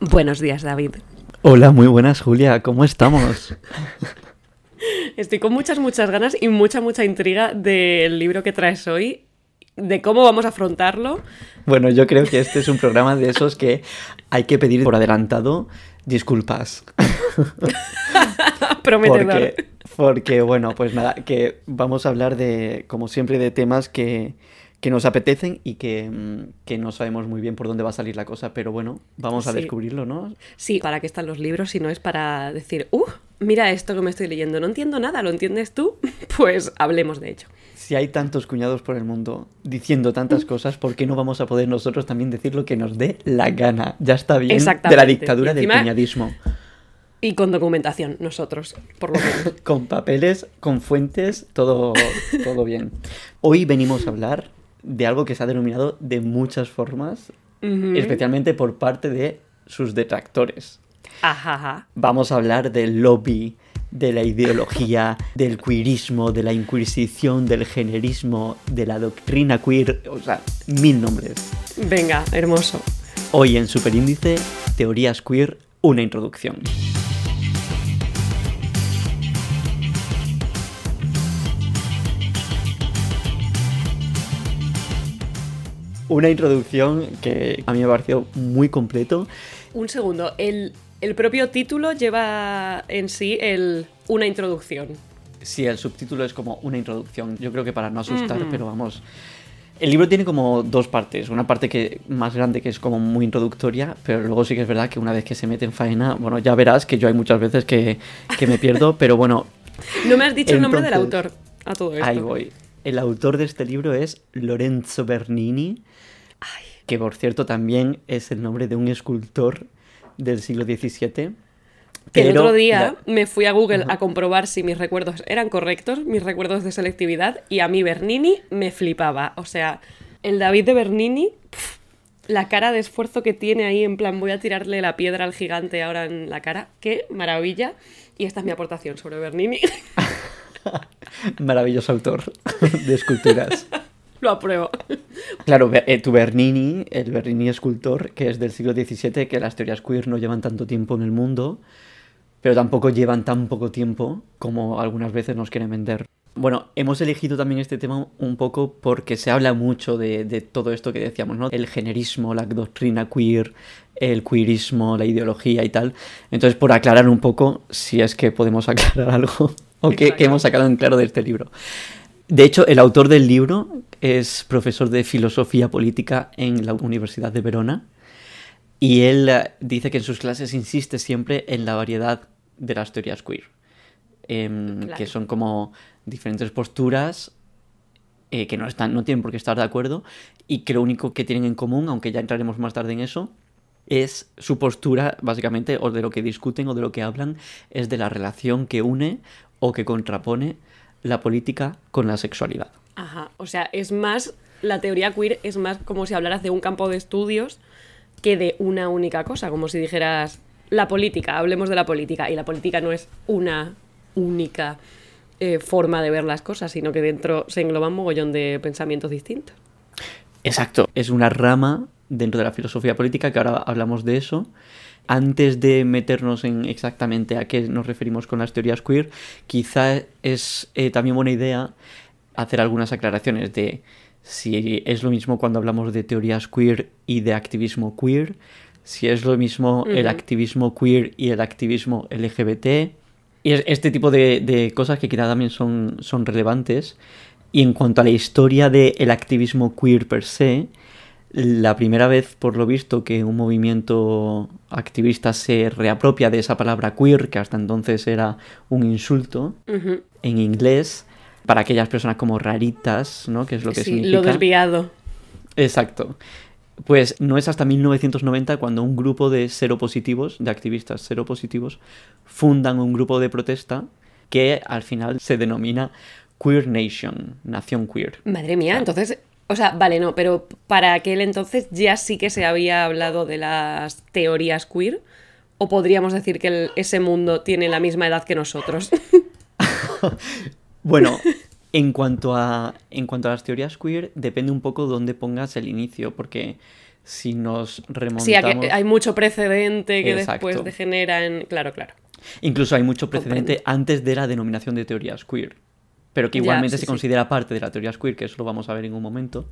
Buenos días, David. Hola, muy buenas, Julia. ¿Cómo estamos? Estoy con muchas, muchas ganas y mucha, mucha intriga del libro que traes hoy, de cómo vamos a afrontarlo. Bueno, yo creo que este es un programa de esos que hay que pedir por adelantado disculpas. Prometedor. Porque, porque, bueno, pues nada, que vamos a hablar de, como siempre, de temas que, que nos apetecen y que, mm, que, no sabemos muy bien por dónde va a salir la cosa, pero bueno, vamos a Sí. descubrirlo, ¿no? Sí, para qué están los libros si no es para decir, uh, mira esto que me estoy leyendo, no entiendo nada, ¿lo entiendes tú? Pues hablemos de ello. Si hay tantos cuñados por el mundo diciendo tantas cosas, ¿por qué no vamos a poder nosotros también decir lo que nos dé la gana? Ya está bien de la dictadura del cuñadismo. Y con documentación, nosotros, por lo menos. Con papeles, con fuentes, todo, todo bien. Hoy venimos a hablar de algo que se ha denominado de muchas formas, especialmente por parte de sus detractores. Ajá, ajá. Vamos a hablar del lobby, de la ideología, del queerismo, de la inquisición, del generismo, de la doctrina queer, o sea, mil nombres. Venga, hermoso. Hoy en Superíndice, Teorías Queer, una introducción. Una introducción que a mí me pareció muy completo. Un segundo, el, el propio título lleva en sí el, una introducción. Sí, el subtítulo es como una introducción. Yo creo que para no asustar, Ujú. pero vamos. El libro tiene como dos partes. Una parte que más grande que es como muy introductoria, pero luego sí que es verdad que una vez que se mete en faena, bueno, ya verás que yo hay muchas veces que, que me pierdo, pero bueno, No me has dicho el nombre del autor a todo esto. ahí voy. El autor de este libro es Lorenzo Bernini, que por cierto también es el nombre de un escultor del siglo XVII. Que el otro día la- me fui a Google a comprobar si mis recuerdos eran correctos, mis recuerdos de selectividad, y a mí Bernini me flipaba. O sea, el David de Bernini, pf, la cara de esfuerzo que tiene ahí, en plan, voy a tirarle la piedra al gigante ahora en la cara. ¡Qué maravilla! Y esta es mi aportación sobre Bernini. Maravilloso autor de esculturas. Lo apruebo. Claro, eh, tu Bernini, el Bernini escultor, que es del siglo XVII, que las teorías queer no llevan tanto tiempo en el mundo, pero tampoco llevan tan poco tiempo como algunas veces nos quieren vender. Bueno, hemos elegido también este tema un poco porque se habla mucho de, de todo esto que decíamos, ¿no? El generismo, la doctrina queer, el queerismo, la ideología y tal. Entonces, por aclarar un poco, si es que podemos aclarar algo, o que, que hemos sacado en claro de este libro. De hecho, el autor del libro es profesor de filosofía política en la Universidad de Verona y él eh, dice que en sus clases insiste siempre en la variedad de las teorías queer, em, Claro. que son como diferentes posturas eh, que no, están, no tienen por qué estar de acuerdo y que lo único que tienen en común, aunque ya entraremos más tarde en eso, es su postura, básicamente, o de lo que discuten o de lo que hablan, es de la relación que une o que contrapone la política con la sexualidad. Ajá. O sea, es más. La teoría queer es más como si hablaras de un campo de estudios que de una única cosa. Como si dijeras la política, hablemos de la política. Y la política no es una única eh, forma de ver las cosas, sino que dentro se engloban un mogollón de pensamientos distintos. Exacto. Es una rama dentro de la filosofía política, que ahora hablamos de eso. Antes de meternos en exactamente a qué nos referimos con las teorías queer, quizá es eh, también buena idea hacer algunas aclaraciones de si es lo mismo cuando hablamos de teorías queer y de activismo queer, si es lo mismo el activismo queer y el activismo LGBT, y es- este tipo de, de cosas que quizá también son, son relevantes. Y en cuanto a la historia del activismo queer per se, la primera vez, por lo visto, que un movimiento activista se reapropia de esa palabra queer, que hasta entonces era un insulto, en inglés, para aquellas personas como raritas, ¿no? Que es lo que sí, significa. lo desviado. Exacto. Pues no es hasta 1990 cuando un grupo de seropositivos, de activistas seropositivos, fundan un grupo de protesta que al final se denomina Queer Nation, Nación Queer. Madre mía, entonces. O sea, vale, no, pero para aquel entonces ya sí que se había hablado de las teorías queer. ¿O podríamos decir que el- ese mundo tiene la misma edad que nosotros? Bueno, en cuanto a en cuanto a las teorías queer, depende un poco dónde pongas el inicio, porque si nos remontamos... Sí, hay mucho precedente que después degenera en... Claro, claro. Incluso hay mucho precedente antes de la denominación de teorías queer, pero que igualmente se considera parte de la teoría queer, que eso lo vamos a ver en un momento.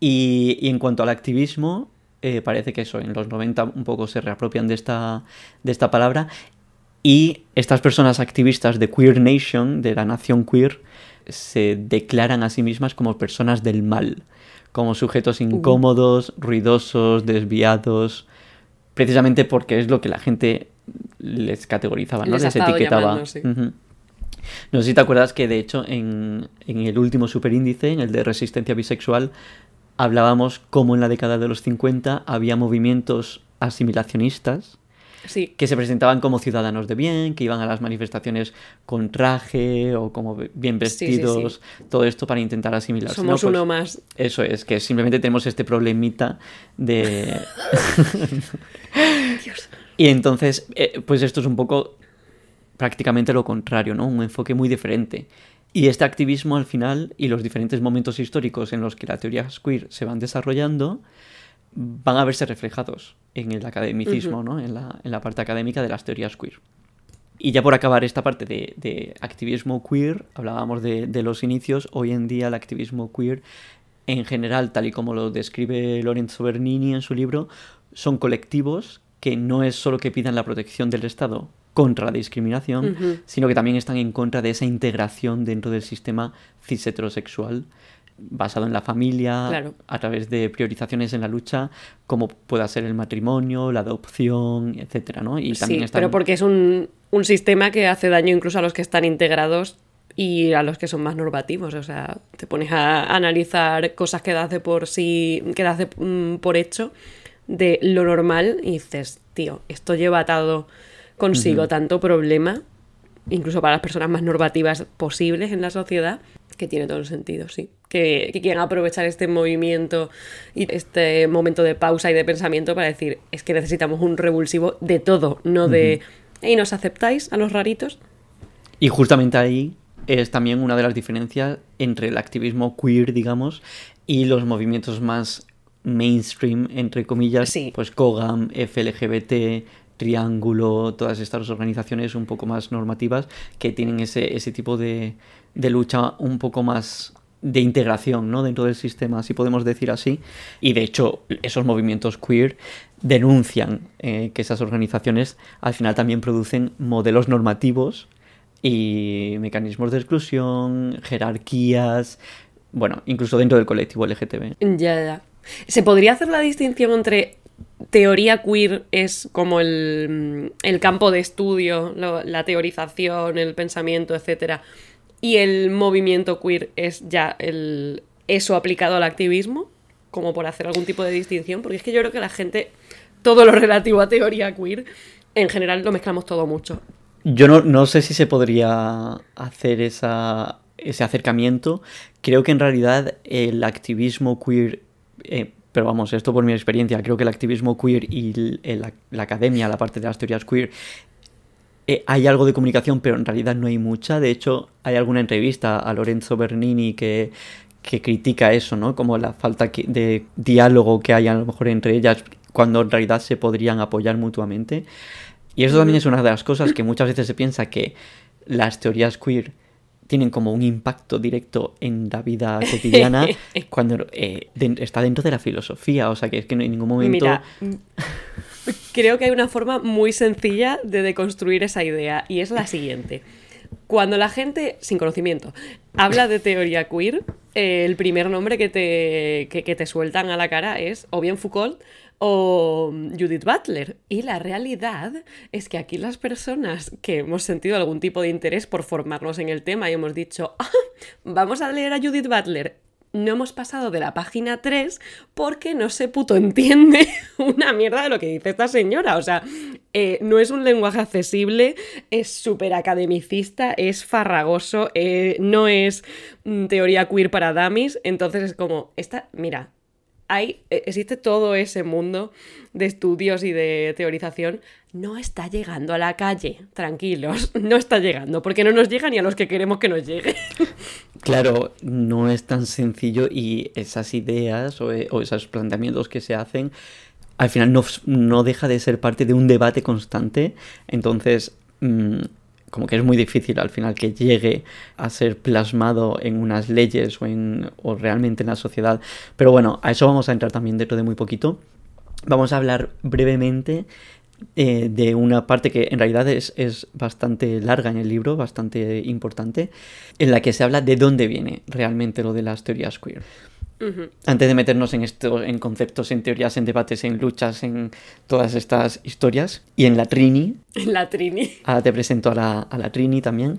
Y, en cuanto al activismo, eh, parece que eso, en los 90 un poco se reapropian de esta, de esta palabra. Y estas personas activistas de Queer Nation, de la nación queer, se declaran a sí mismas como personas del mal, como sujetos incómodos, ruidosos, desviados, precisamente porque es lo que la gente les categorizaba, ¿no? Les, etiquetaba. No sé si te acuerdas que de hecho en, en el último superíndice, en el de resistencia bisexual, hablábamos cómo en la década de los 50 había movimientos asimilacionistas que se presentaban como ciudadanos de bien, que iban a las manifestaciones con traje o como bien vestidos, todo esto para intentar asimilarse. Somos pues uno más. Eso es, que simplemente tenemos este problemita de... Dios. Y entonces, eh, pues esto es un poco prácticamente lo contrario, ¿no? Un enfoque muy diferente. Y este activismo al final y los diferentes momentos históricos en los que la teoría queer se van desarrollando van a verse reflejados en el academicismo, ¿no? en, la, en, la, parte académica de las teorías queer. Y ya por acabar esta parte de, de activismo queer, hablábamos de, de, los inicios, hoy en día el activismo queer en general, tal y como lo describe Lorenzo Bernini en su libro, son colectivos que no es solo que pidan la protección del Estado contra la discriminación, sino que también están en contra de esa integración dentro del sistema cis heterosexual basado en la familia, a través de priorizaciones en la lucha, como pueda ser el matrimonio, la adopción, etcétera, ¿no? Y también sí, pero porque es un, un, sistema que hace daño incluso a los que están integrados y a los que son más normativos. O sea, te pones a analizar cosas que das de por sí, que das mm, por hecho de lo normal y dices, tío, esto lleva atado consigo tanto problema, incluso para las personas más normativas posibles en la sociedad, que tiene todo el sentido, sí. Que, que, quieran aprovechar este movimiento y este momento de pausa y de pensamiento para decir, es que necesitamos un revulsivo de todo, no de, ¿y nos aceptáis a los raritos? Y justamente ahí es también una de las diferencias entre el activismo queer, digamos, y los movimientos más mainstream, entre comillas, pues COGAM, FLGBT, Triángulo, todas estas organizaciones un poco más normativas que tienen ese, ese tipo de, de lucha un poco más de integración ¿no? dentro del sistema, si podemos decir así. Y de hecho, esos movimientos queer denuncian eh, que esas organizaciones al final también producen modelos normativos y mecanismos de exclusión, jerarquías, bueno, incluso dentro del colectivo LGTB. Ya, ya. ¿Se podría hacer la distinción entre teoría queer es como el, el campo de estudio, la teorización, el pensamiento, etcétera? y el movimiento queer es ya el, eso aplicado al activismo, como por hacer algún tipo de distinción, porque es que yo creo que la gente, todo lo relativo a teoría queer, en general lo mezclamos todo mucho. Yo no, sé si se podría hacer esa, ese acercamiento. Creo que en realidad el activismo queer, eh, pero vamos, esto por mi experiencia, creo que el activismo queer y la academia, la parte de las teorías queer, eh, hay algo de comunicación, pero en realidad no hay mucha. De hecho, hay alguna entrevista a Lorenzo Bernini que, que critica eso, ¿no? Como la falta de diálogo que hay a lo mejor entre ellas, cuando en realidad se podrían apoyar mutuamente. Y eso también es una de las cosas que muchas veces se piensa que las teorías queer tienen como un impacto directo en la vida cotidiana cuando eh, está dentro de la filosofía. O sea, que es que en ningún momento... creo que hay una forma muy sencilla de deconstruir esa idea y es la siguiente. Cuando la gente, sin conocimiento, habla de teoría queer, eh, el primer nombre que te, que te sueltan a la cara es o bien Foucault o Judith Butler. Y la realidad es que aquí las personas que hemos sentido algún tipo de interés por formarnos en el tema y hemos dicho, ah, vamos a leer a Judith Butler no hemos pasado de la página 3 porque no se puto entiende una mierda de lo que dice esta señora. O sea, eh, no es un lenguaje accesible, es súper academicista, es farragoso, eh, no es mm, teoría queer para dummies. Entonces es como, esta, mira, hay, e, existe todo ese mundo de estudios y de teorización. No está llegando a la calle, tranquilos, no está llegando, porque no nos llega ni a los que queremos que nos llegue. Claro, no es tan sencillo y esas ideas o, o esos planteamientos que se hacen al final no, no, deja de ser parte de un debate constante. Entonces, mmm, como que es muy difícil al final que llegue a ser plasmado en unas leyes o, en, o realmente en la sociedad. Pero bueno, a eso vamos a entrar también dentro de muy poquito. Vamos a hablar brevemente eh, de una parte que en realidad es, es, bastante larga en el libro, bastante importante, en la que se habla de dónde viene realmente lo de las teorías queer. Uh -huh. Antes de meternos en esto, en conceptos, en teorías, en debates, en luchas, en todas estas historias. Y en la Trini. En la Trini. Ahora te presento a la, a la Trini también.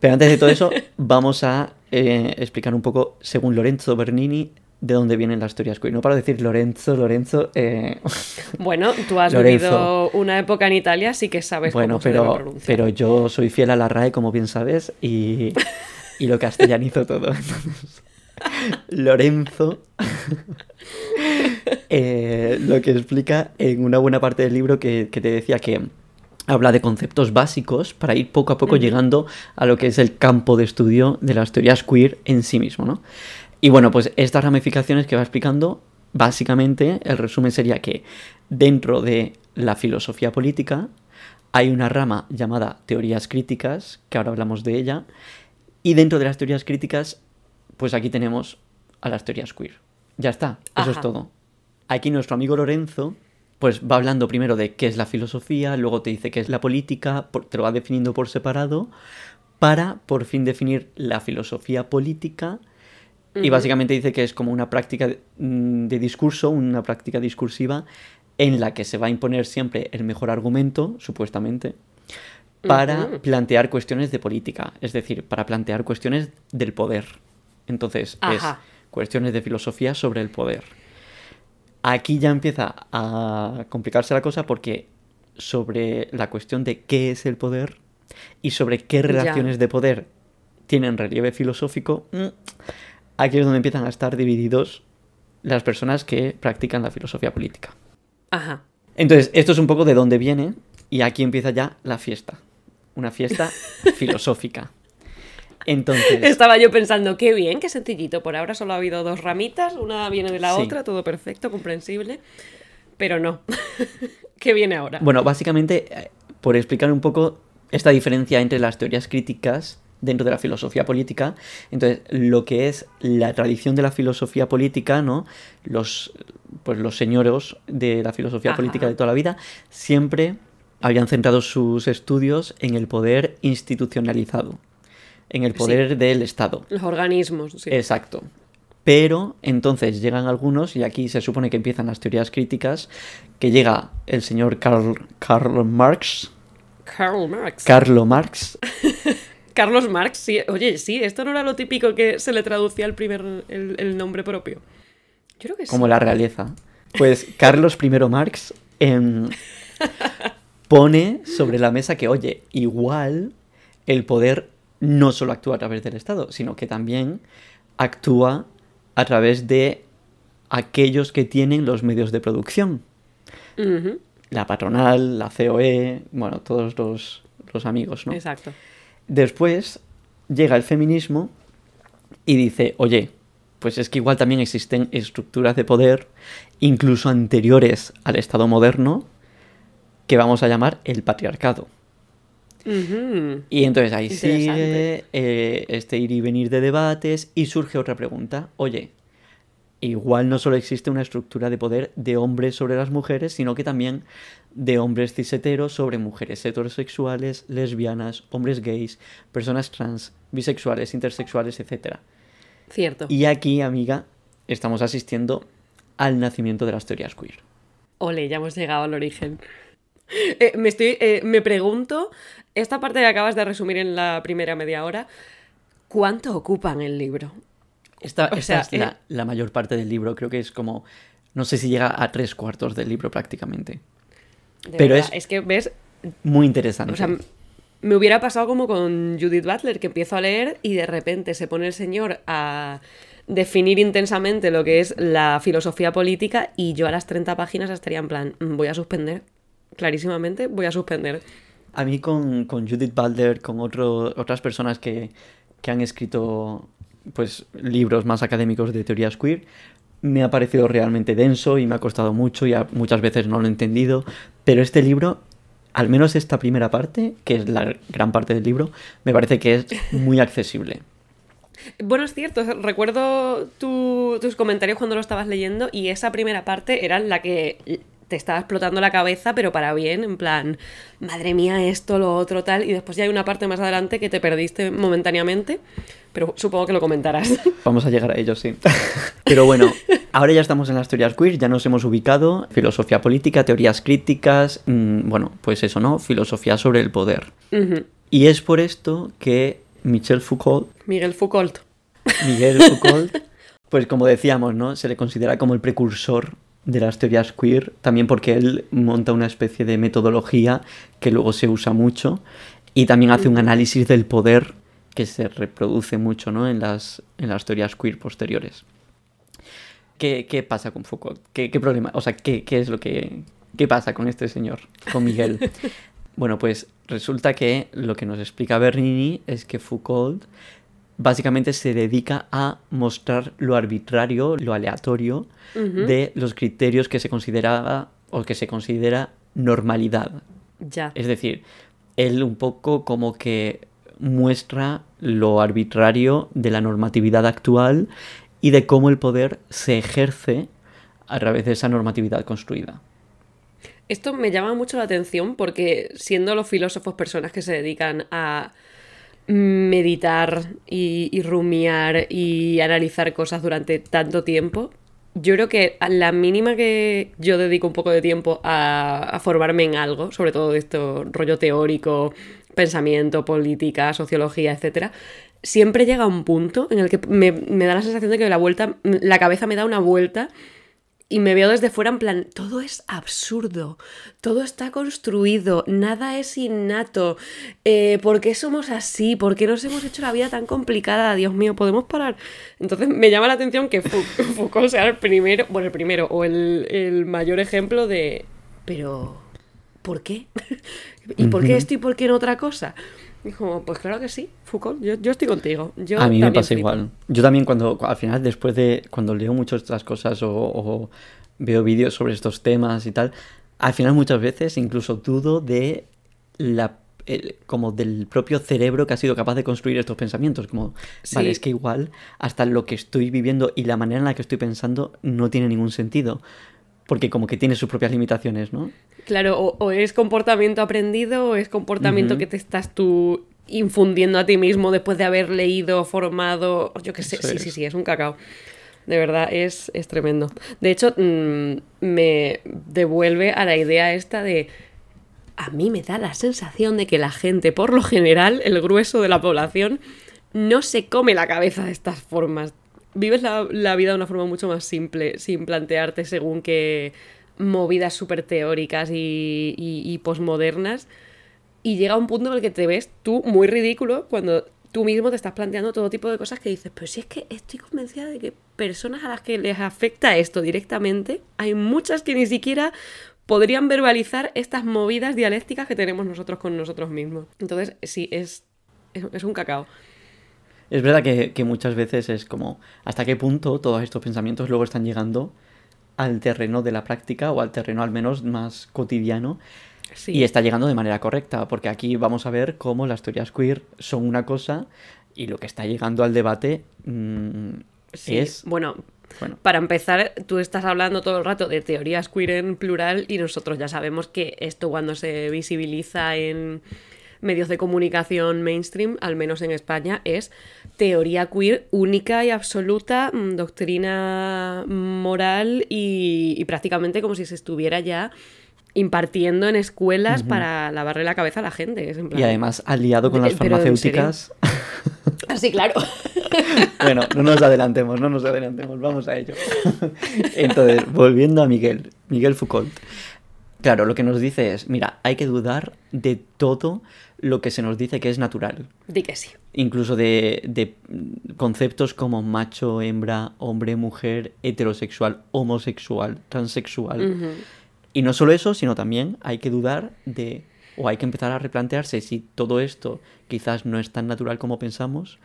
Pero antes de todo eso, vamos a eh, explicar un poco, según Lorenzo Bernini, de dónde vienen las teorías queer. No para decir Lorenzo, Lorenzo. Eh... Bueno, tú has vivido una época en Italia, así que sabes bueno, cómo pero, se debe pronunciar. pero yo soy fiel a la RAE, como bien sabes, y, y lo castellanizo todo. Entonces, Lorenzo eh, lo que explica en una buena parte del libro que, que, te decía que habla de conceptos básicos para ir poco a poco llegando a lo que es el campo de estudio de las teorías queer en sí mismo, ¿no? Y bueno, pues estas ramificaciones que va explicando, básicamente el resumen sería que dentro de la filosofía política hay una rama llamada teorías críticas, que ahora hablamos de ella, y dentro de las teorías críticas pues aquí tenemos a las teorías queer. Ya está, eso Ajá. es todo. Aquí nuestro amigo Lorenzo, pues va hablando primero de qué es la filosofía, luego te dice qué es la política, te lo va definiendo por separado, para por fin definir la filosofía política. Uh -huh. Y básicamente dice que es como una práctica de discurso, una práctica discursiva en la que se va a imponer siempre el mejor argumento, supuestamente, para uh -huh. plantear cuestiones de política, es decir, para plantear cuestiones del poder. Entonces, Ajá. es cuestiones de filosofía sobre el poder. Aquí ya empieza a complicarse la cosa porque sobre la cuestión de qué es el poder y sobre qué relaciones ya. de poder tienen relieve filosófico, mm, aquí es donde empiezan a estar divididos las personas que practican la filosofía política. Ajá. Entonces, esto es un poco de dónde viene y aquí empieza ya la fiesta. Una fiesta filosófica. Entonces. Estaba yo pensando, qué bien, qué sencillito. Por ahora solo ha habido dos ramitas, una viene de la sí. otra, todo perfecto, comprensible. Pero no. ¿Qué viene ahora? Bueno, básicamente, eh, por explicar un poco esta diferencia entre las teorías críticas dentro de la filosofía política. Entonces, lo que es la tradición de la filosofía política, ¿no? Los, pues los señoros de la filosofía Ajá. política de toda la vida siempre habían centrado sus estudios en el poder institucionalizado en el poder sí. del Estado. Los organismos, sí. Exacto. Pero entonces llegan algunos, y aquí se supone que empiezan las teorías críticas, que llega el señor Karl, Karl Marx. Karl Marx. Carlo Marx. Carlos Marx, sí. Oye, sí, esto no era lo típico que se le traducía el primer el, el nombre propio. Yo creo que sí. Como la realeza. Pues Carlos I Marx eh, pone sobre la mesa que, oye, igual el poder no solo actúa a través del Estado, sino que también actúa a través de aquellos que tienen los medios de producción. Uh -huh. La patronal, la COE, bueno, todos los, los amigos, ¿no? Exacto. Después llega el feminismo y dice, oye, pues es que igual también existen estructuras de poder, incluso anteriores al Estado moderno, que vamos a llamar el patriarcado. Uh -huh. Y entonces ahí sigue eh, este ir y venir de debates y surge otra pregunta. Oye, igual no solo existe una estructura de poder de hombres sobre las mujeres, sino que también de hombres ciseteros sobre mujeres heterosexuales, lesbianas, hombres gays, personas trans, bisexuales, intersexuales, etc. Cierto. Y aquí, amiga, estamos asistiendo al nacimiento de las teorías queer. Ole, ya hemos llegado al origen. Eh, me, estoy, eh, me pregunto, esta parte que acabas de resumir en la primera media hora, ¿cuánto ocupan el libro? Esta, esta sea, es la, eh... la, mayor parte del libro, creo que es como, no sé si llega a tres cuartos del libro prácticamente. Pero es, es que ves... Muy interesante. O sea, me hubiera pasado como con Judith Butler, que empiezo a leer y de repente se pone el señor a definir intensamente lo que es la filosofía política y yo a las 30 páginas estaría en plan, "Mm, voy a suspender, clarísimamente voy a suspender. A mí con, con Judith Butler, con otro, otras personas que, que han escrito pues, libros más académicos de teorías queer, me ha parecido realmente denso y me ha costado mucho y a- muchas veces no lo he entendido, pero este libro, al menos esta primera parte, que es la gran parte del libro, me parece que es muy accesible. Bueno, es cierto, recuerdo tu- tus comentarios cuando lo estabas leyendo y esa primera parte era la que te estaba explotando la cabeza, pero para bien, en plan, madre mía, esto, lo otro, tal, y después ya hay una parte más adelante que te perdiste momentáneamente, pero supongo que lo comentarás. Vamos a llegar a ello, sí. Pero bueno, ahora ya estamos en las teorías queer, ya nos hemos ubicado, filosofía política, teorías críticas, mm, bueno, pues eso, ¿no? Filosofía sobre el poder. Y es por esto que Michel Foucault, Miguel Foucault. Miguel Foucault, pues como decíamos, ¿no? Se le considera como el precursor de las teorías queer, también porque él monta una especie de metodología que luego se usa mucho y también hace un análisis del poder que se reproduce mucho, ¿no? En las, en las teorías queer posteriores. ¿Qué, qué pasa con Foucault? ¿Qué, qué problema? O sea, ¿qué, qué es lo que... ¿Qué pasa con este señor? Con Miguel. Bueno, pues resulta que lo que nos explica Bernini es que Foucault básicamente se dedica a mostrar lo arbitrario, lo aleatorio de los criterios que se consideraba o que se considera normalidad. Ya. Es decir, él un poco como que muestra lo arbitrario de la normatividad actual y de cómo el poder se ejerce a través de esa normatividad construida. Esto me llama mucho la atención porque siendo los filósofos personas que se dedican a meditar y, rumiar y analizar cosas durante tanto tiempo, yo creo que a la mínima que yo dedico un poco de tiempo a, a formarme en algo, sobre todo de esto rollo teórico, pensamiento, política, sociología, etcétera, siempre llega un punto en el que me, me da la sensación de que la vuelta, la cabeza me da una vuelta y me veo desde fuera en plan, todo es absurdo, todo está construido, nada es innato, eh, ¿por qué somos así? ¿Por qué nos hemos hecho la vida tan complicada? Dios mío, ¿podemos parar? Entonces me llama la atención que Fou- Foucault sea el primero, bueno, el primero, o el, el mayor ejemplo de, pero, ¿por qué? ¿Y por qué esto y por qué no otra cosa? Como, pues claro que sí, Foucault, yo, yo estoy contigo. Yo a mí me pasa flipo. igual. Yo también cuando, al final, después de, cuando leo mucho estas cosas o, o veo vídeos sobre estos temas y tal, al final muchas veces incluso dudo de la el- como del propio cerebro que ha sido capaz de construir estos pensamientos. Como, vale, Sí. es que igual hasta lo que estoy viviendo y la manera en la que estoy pensando no tiene ningún sentido. Porque como que tiene sus propias limitaciones, ¿no? Claro, o, o es comportamiento aprendido o es comportamiento que te estás tú infundiendo a ti mismo después de haber leído, formado, yo qué sé, Eso sí, es. sí, sí, es un cacao. De verdad, es, es tremendo. De hecho, mm, me devuelve a la idea esta de... A mí me da la sensación de que la gente, por lo general, el grueso de la población, no se come la cabeza de estas formas. Vives la, la vida de una forma mucho más simple, sin plantearte según qué movidas súper teóricas y, y, posmodernas. Y llega un punto en el que te ves tú muy ridículo cuando tú mismo te estás planteando todo tipo de cosas que dices, pero si es que estoy convencida de que personas a las que les afecta esto directamente, hay muchas que ni siquiera podrían verbalizar estas movidas dialécticas que tenemos nosotros con nosotros mismos. Entonces, sí, es, es, es un cacao. Es verdad que, que muchas veces es como hasta qué punto todos estos pensamientos luego están llegando al terreno de la práctica o al terreno al menos más cotidiano Sí. y está llegando de manera correcta, porque aquí vamos a ver cómo las teorías queer son una cosa y lo que está llegando al debate mm, Sí, es... Bueno, Bueno, para empezar, tú estás hablando todo el rato de teorías queer en plural y nosotros ya sabemos que esto cuando se visibiliza en medios de comunicación mainstream, al menos en España, es teoría queer única y absoluta, mm, doctrina moral y, y prácticamente como si se estuviera ya impartiendo en escuelas para lavarle la cabeza a la gente. es en plan- y además aliado con Eh, las farmacéuticas... Ah, sí, claro. Bueno, no nos adelantemos, no nos adelantemos, vamos a ello. Entonces, volviendo a Miguel, Miguel Foucault. Claro, lo que nos dice es, mira, hay que dudar de todo lo que se nos dice que es natural. Di que sí. Incluso de, de conceptos como macho, hembra, hombre, mujer, heterosexual, homosexual, transexual. Y no solo eso, sino también hay que dudar de, o hay que empezar a replantearse si todo esto quizás no es tan natural como pensamos,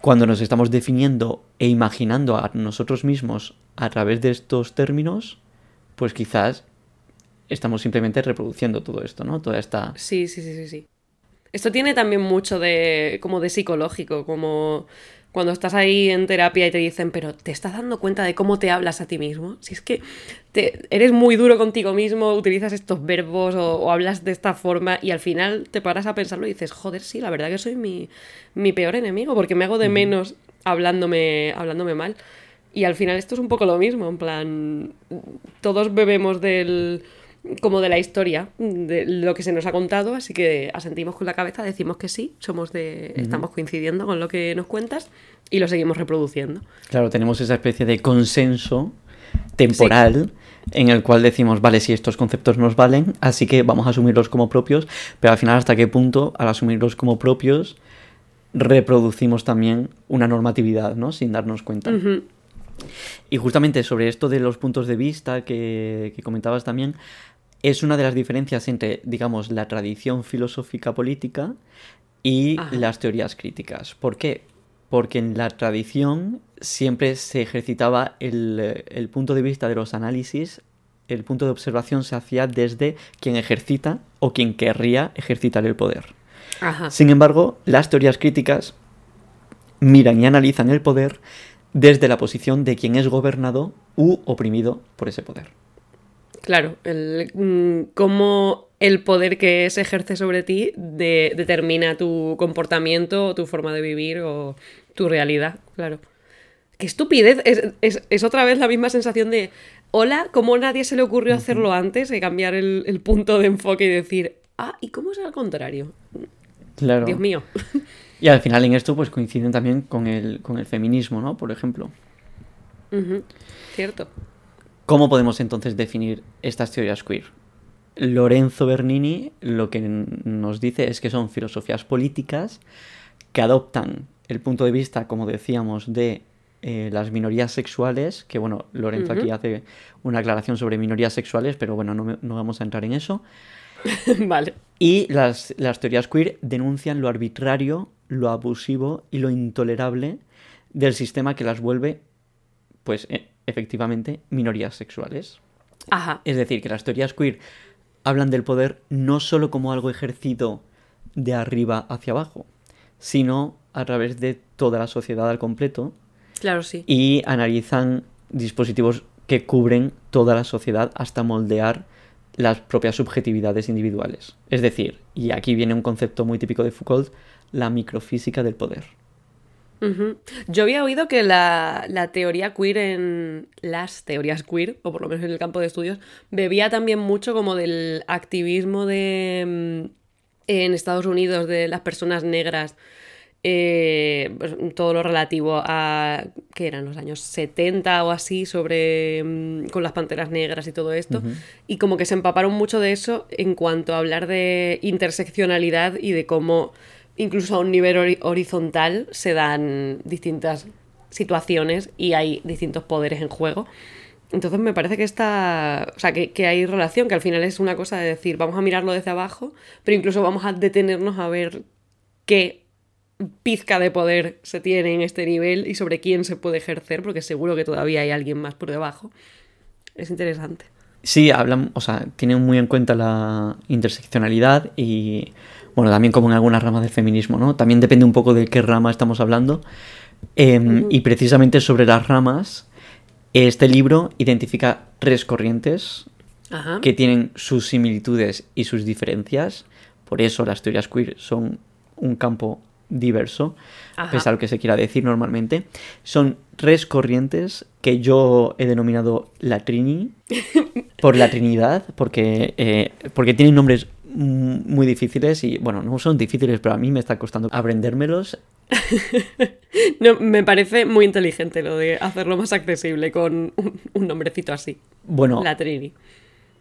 cuando nos estamos definiendo e imaginando a nosotros mismos a través de estos términos, pues quizás estamos simplemente reproduciendo todo esto, ¿no? Toda esta... Sí, sí, sí, sí, sí. Esto tiene también mucho de como de psicológico, como cuando estás ahí en terapia y te dicen, pero ¿te estás dando cuenta de cómo te hablas a ti mismo? Si es que te- eres muy duro contigo mismo, utilizas estos verbos o, o hablas de esta forma y al final te paras a pensarlo y dices, joder, sí, la verdad que soy mi, mi peor enemigo porque me hago de menos hablándome, hablándome mal. Y al final esto es un poco lo mismo, en plan, todos bebemos del como de la historia, de lo que se nos ha contado, así que asentimos con la cabeza, decimos que sí, somos de estamos coincidiendo con lo que nos cuentas y lo seguimos reproduciendo. Claro, tenemos esa especie de consenso temporal en el cual decimos, vale, si estos conceptos nos valen, así que vamos a asumirlos como propios, pero al final hasta qué punto, al asumirlos como propios, reproducimos también una normatividad, ¿no? Sin darnos cuenta. Y justamente sobre esto de los puntos de vista que, que comentabas también, es una de las diferencias entre, digamos, la tradición filosófica política y Ajá. las teorías críticas. ¿Por qué? Porque en la tradición siempre se ejercitaba el, el punto de vista de los análisis, el punto de observación se hacía desde quien ejercita o quien querría ejercitar el poder. Ajá. Sin embargo, las teorías críticas miran y analizan el poder desde la posición de quien es gobernado u oprimido por ese poder. Claro, el, mm, cómo el poder que se ejerce sobre ti de- determina tu comportamiento o tu forma de vivir o tu realidad, claro. Qué estupidez, es, es- es otra vez la misma sensación de, hola, ¿cómo nadie se le ocurrió hacerlo antes? De cambiar el, el punto de enfoque y decir, ah, ¿y cómo es al contrario? Claro. Dios mío. Y al final en esto pues coinciden también con el, con el feminismo, ¿no? Por ejemplo. Cierto. ¿Cómo podemos entonces definir estas teorías queer? Lorenzo Bernini lo que nos dice es que son filosofías políticas que adoptan el punto de vista, como decíamos, de eh, las minorías sexuales, que bueno, Lorenzo aquí hace una aclaración sobre minorías sexuales, pero bueno, no, no vamos a entrar en eso. vale. Y las, las teorías queer denuncian lo arbitrario, lo abusivo y lo intolerable del sistema que las vuelve, pues e- efectivamente, minorías sexuales. Ajá. Es decir, que las teorías queer hablan del poder no solo como algo ejercido de arriba hacia abajo, sino a través de toda la sociedad al completo Claro, sí. y analizan dispositivos que cubren toda la sociedad hasta moldear las propias subjetividades individuales. Es decir, y aquí viene un concepto muy típico de Foucault, la microfísica del poder. Yo había oído que la, la teoría queer en las teorías queer, o por lo menos en el campo de estudios, bebía también mucho como del activismo de mm, en Estados Unidos de las personas negras, eh, pues, todo lo relativo a, ¿qué eran? Los años 70 o así, sobre mm, con las panteras negras y todo esto, y como que se empaparon mucho de eso en cuanto a hablar de interseccionalidad y de cómo incluso a un nivel hori- horizontal se dan distintas situaciones y hay distintos poderes en juego. Entonces me parece que está. O sea, que hay relación, que al final es una cosa de decir, vamos a mirarlo desde abajo, pero incluso vamos a detenernos a ver qué pizca de poder se tiene en este nivel y sobre quién se puede ejercer, porque seguro que todavía hay alguien más por debajo. Es interesante. Sí, hablan, o sea, tienen muy en cuenta la interseccionalidad y, bueno, también como en algunas ramas del feminismo, ¿no? También depende un poco de qué rama estamos hablando. Em, Y precisamente sobre las ramas, este libro identifica tres corrientes Ajá. que tienen sus similitudes y sus diferencias. Por eso las teorías queer son un campo diverso, Ajá. pese a lo que se quiera decir normalmente. Son tres corrientes que yo he denominado la Trini, por la Trinidad, porque, eh, porque tienen nombres muy difíciles y, bueno, no son difíciles, pero a mí me está costando aprendérmelos. No, me parece muy inteligente lo de hacerlo más accesible con un, un nombrecito así. Bueno, La Trini.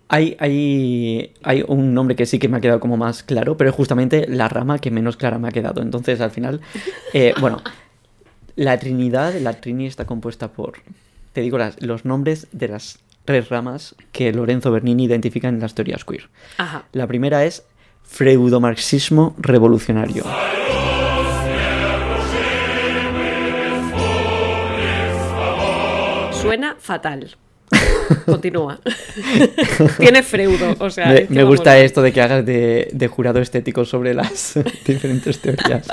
Hay, hay, hay un nombre que sí que me ha quedado como más claro, pero es justamente la rama que menos clara me ha quedado. Entonces, al final, eh, bueno, la Trinidad, la Trini está compuesta por, te digo, las- los nombres de las tres ramas que Lorenzo Bernini identifica en las teorías queer. Ajá. La primera es freudomarxismo revolucionario. Suena fatal. Continúa. Tiene freudo, o sea. Me, vamos, gusta esto de que hagas de, de jurado estético sobre las diferentes teorías.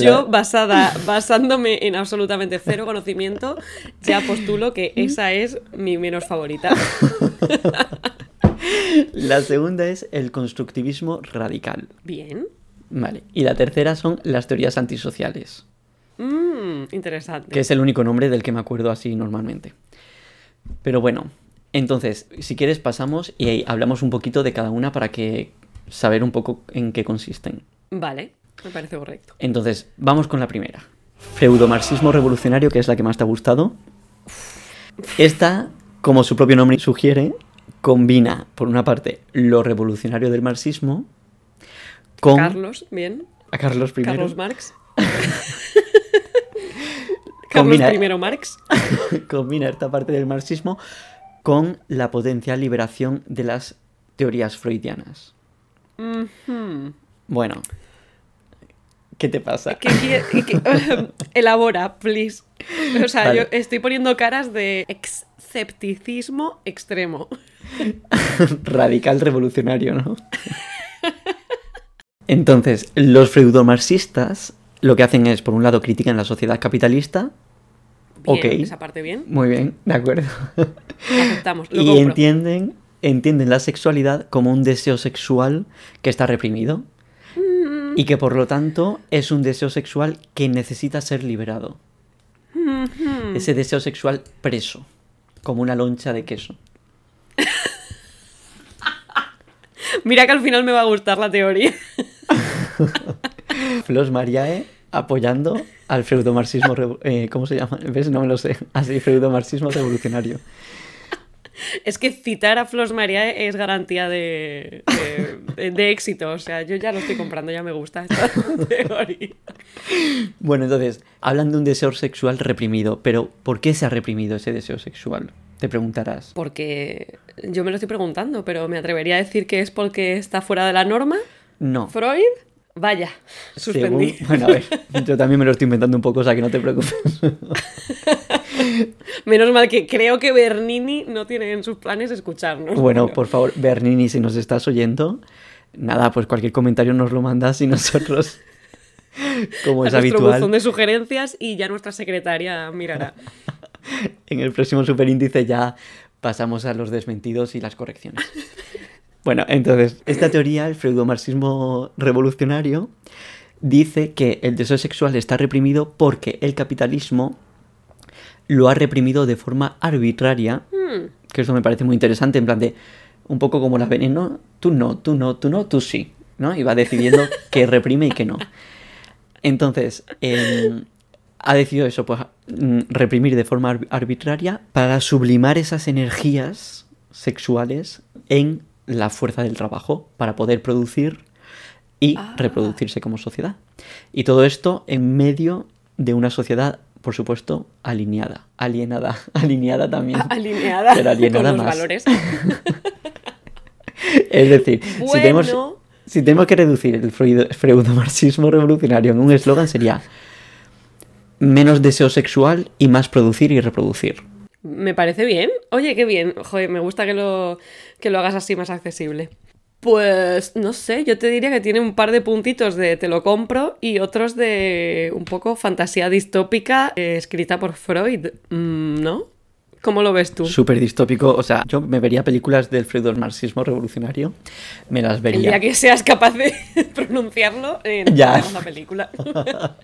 Yo, basada, basándome en absolutamente cero conocimiento, ya postulo que esa es mi menos favorita. La segunda es el constructivismo radical. Bien. Vale. Y la tercera son las teorías antisociales, Mm, interesante. que es el único nombre del que me acuerdo así normalmente. Pero bueno, entonces, si quieres pasamos y hablamos un poquito de cada una para que saber un poco en qué consisten. Vale, me parece correcto. Entonces, vamos con la primera. Freudomarxismo revolucionario, que es la que más te ha gustado. Esta, como su propio nombre sugiere, combina, por una parte, lo revolucionario del marxismo con Carlos, bien. a Carlos I. Carlos Marx. Carlos Combina- I. Marx. combina esta parte del marxismo con la potencial liberación de las teorías freudianas. Ujú. Bueno, ¿qué te pasa? ¿Qué elabora, please. O sea, Vale. yo estoy poniendo caras de escepticismo extremo. Radical revolucionario, ¿no? Entonces, los freudomarxistas lo que hacen es, por un lado, critican la sociedad capitalista. Bien, Ok. esa parte bien. Muy bien, de acuerdo. Aceptamos. Lo y compro. entienden, entienden la sexualidad como un deseo sexual que está reprimido. Mm. Y que por lo tanto es un deseo sexual que necesita ser liberado. Ujú. Ese deseo sexual preso, como una loncha de queso. Mira que al final me va a gustar la teoría. Flos Mariae apoyando al freudomarxismo. revo- eh, ¿Cómo se llama? ¿Ves? No me lo sé. Así, freudomarxismo revolucionario. Es que citar a Flos María es garantía de, de- de éxito. O sea, yo ya lo estoy comprando, ya me gusta esta teoría. Bueno, entonces, hablan de un deseo sexual reprimido, pero ¿por qué se ha reprimido ese deseo sexual? Te preguntarás. Porque yo me lo estoy preguntando, pero me atrevería a decir que es porque está fuera de la norma. No. Freud, vaya, suspendí. Según- Bueno, a ver, yo también me lo estoy inventando un poco, o sea que no te preocupes. Menos mal que creo que Bernini no tiene en sus planes escucharnos. Bueno, por favor, Bernini, si nos estás oyendo, nada, pues cualquier comentario nos lo mandas y nosotros, como a es nuestro habitual, buzón de sugerencias y ya nuestra secretaria mirará. en el próximo superíndice ya pasamos a los desmentidos y las correcciones. Bueno, entonces, esta teoría, el freudomarxismo revolucionario, dice que el deseo sexual está reprimido porque el capitalismo lo ha reprimido de forma arbitraria, Hmm, que eso me parece muy interesante, en plan de un poco como la veneno, tú no, tú no, tú no, tú sí, ¿no? Y va decidiendo qué reprime y qué no. Entonces, em, ha decidido eso, pues mm, reprimir de forma ar- arbitraria para sublimar esas energías sexuales en la fuerza del trabajo, para poder producir y Ah. reproducirse como sociedad. Y todo esto en medio de una sociedad, por supuesto, alineada, alienada, alineada también. alineada Pero alienada con los más. valores. Es decir, si, tenemos, si tenemos que reducir el freudo- freudomarxismo revolucionario en un eslogan sería menos deseo sexual y más producir y reproducir. Me parece bien. Oye, qué bien. Joder, me gusta que lo, que lo hagas así más accesible. Pues no sé, yo te diría que tiene un par de puntitos de te lo compro y otros de un poco fantasía distópica eh, escrita por Freud, Mm, ¿no? ¿Cómo lo ves tú? Súper distópico, o sea, yo me vería películas del freudomarxismo revolucionario, me las El vería. día que seas capaz de pronunciarlo, eh, Ya. hacemos la película.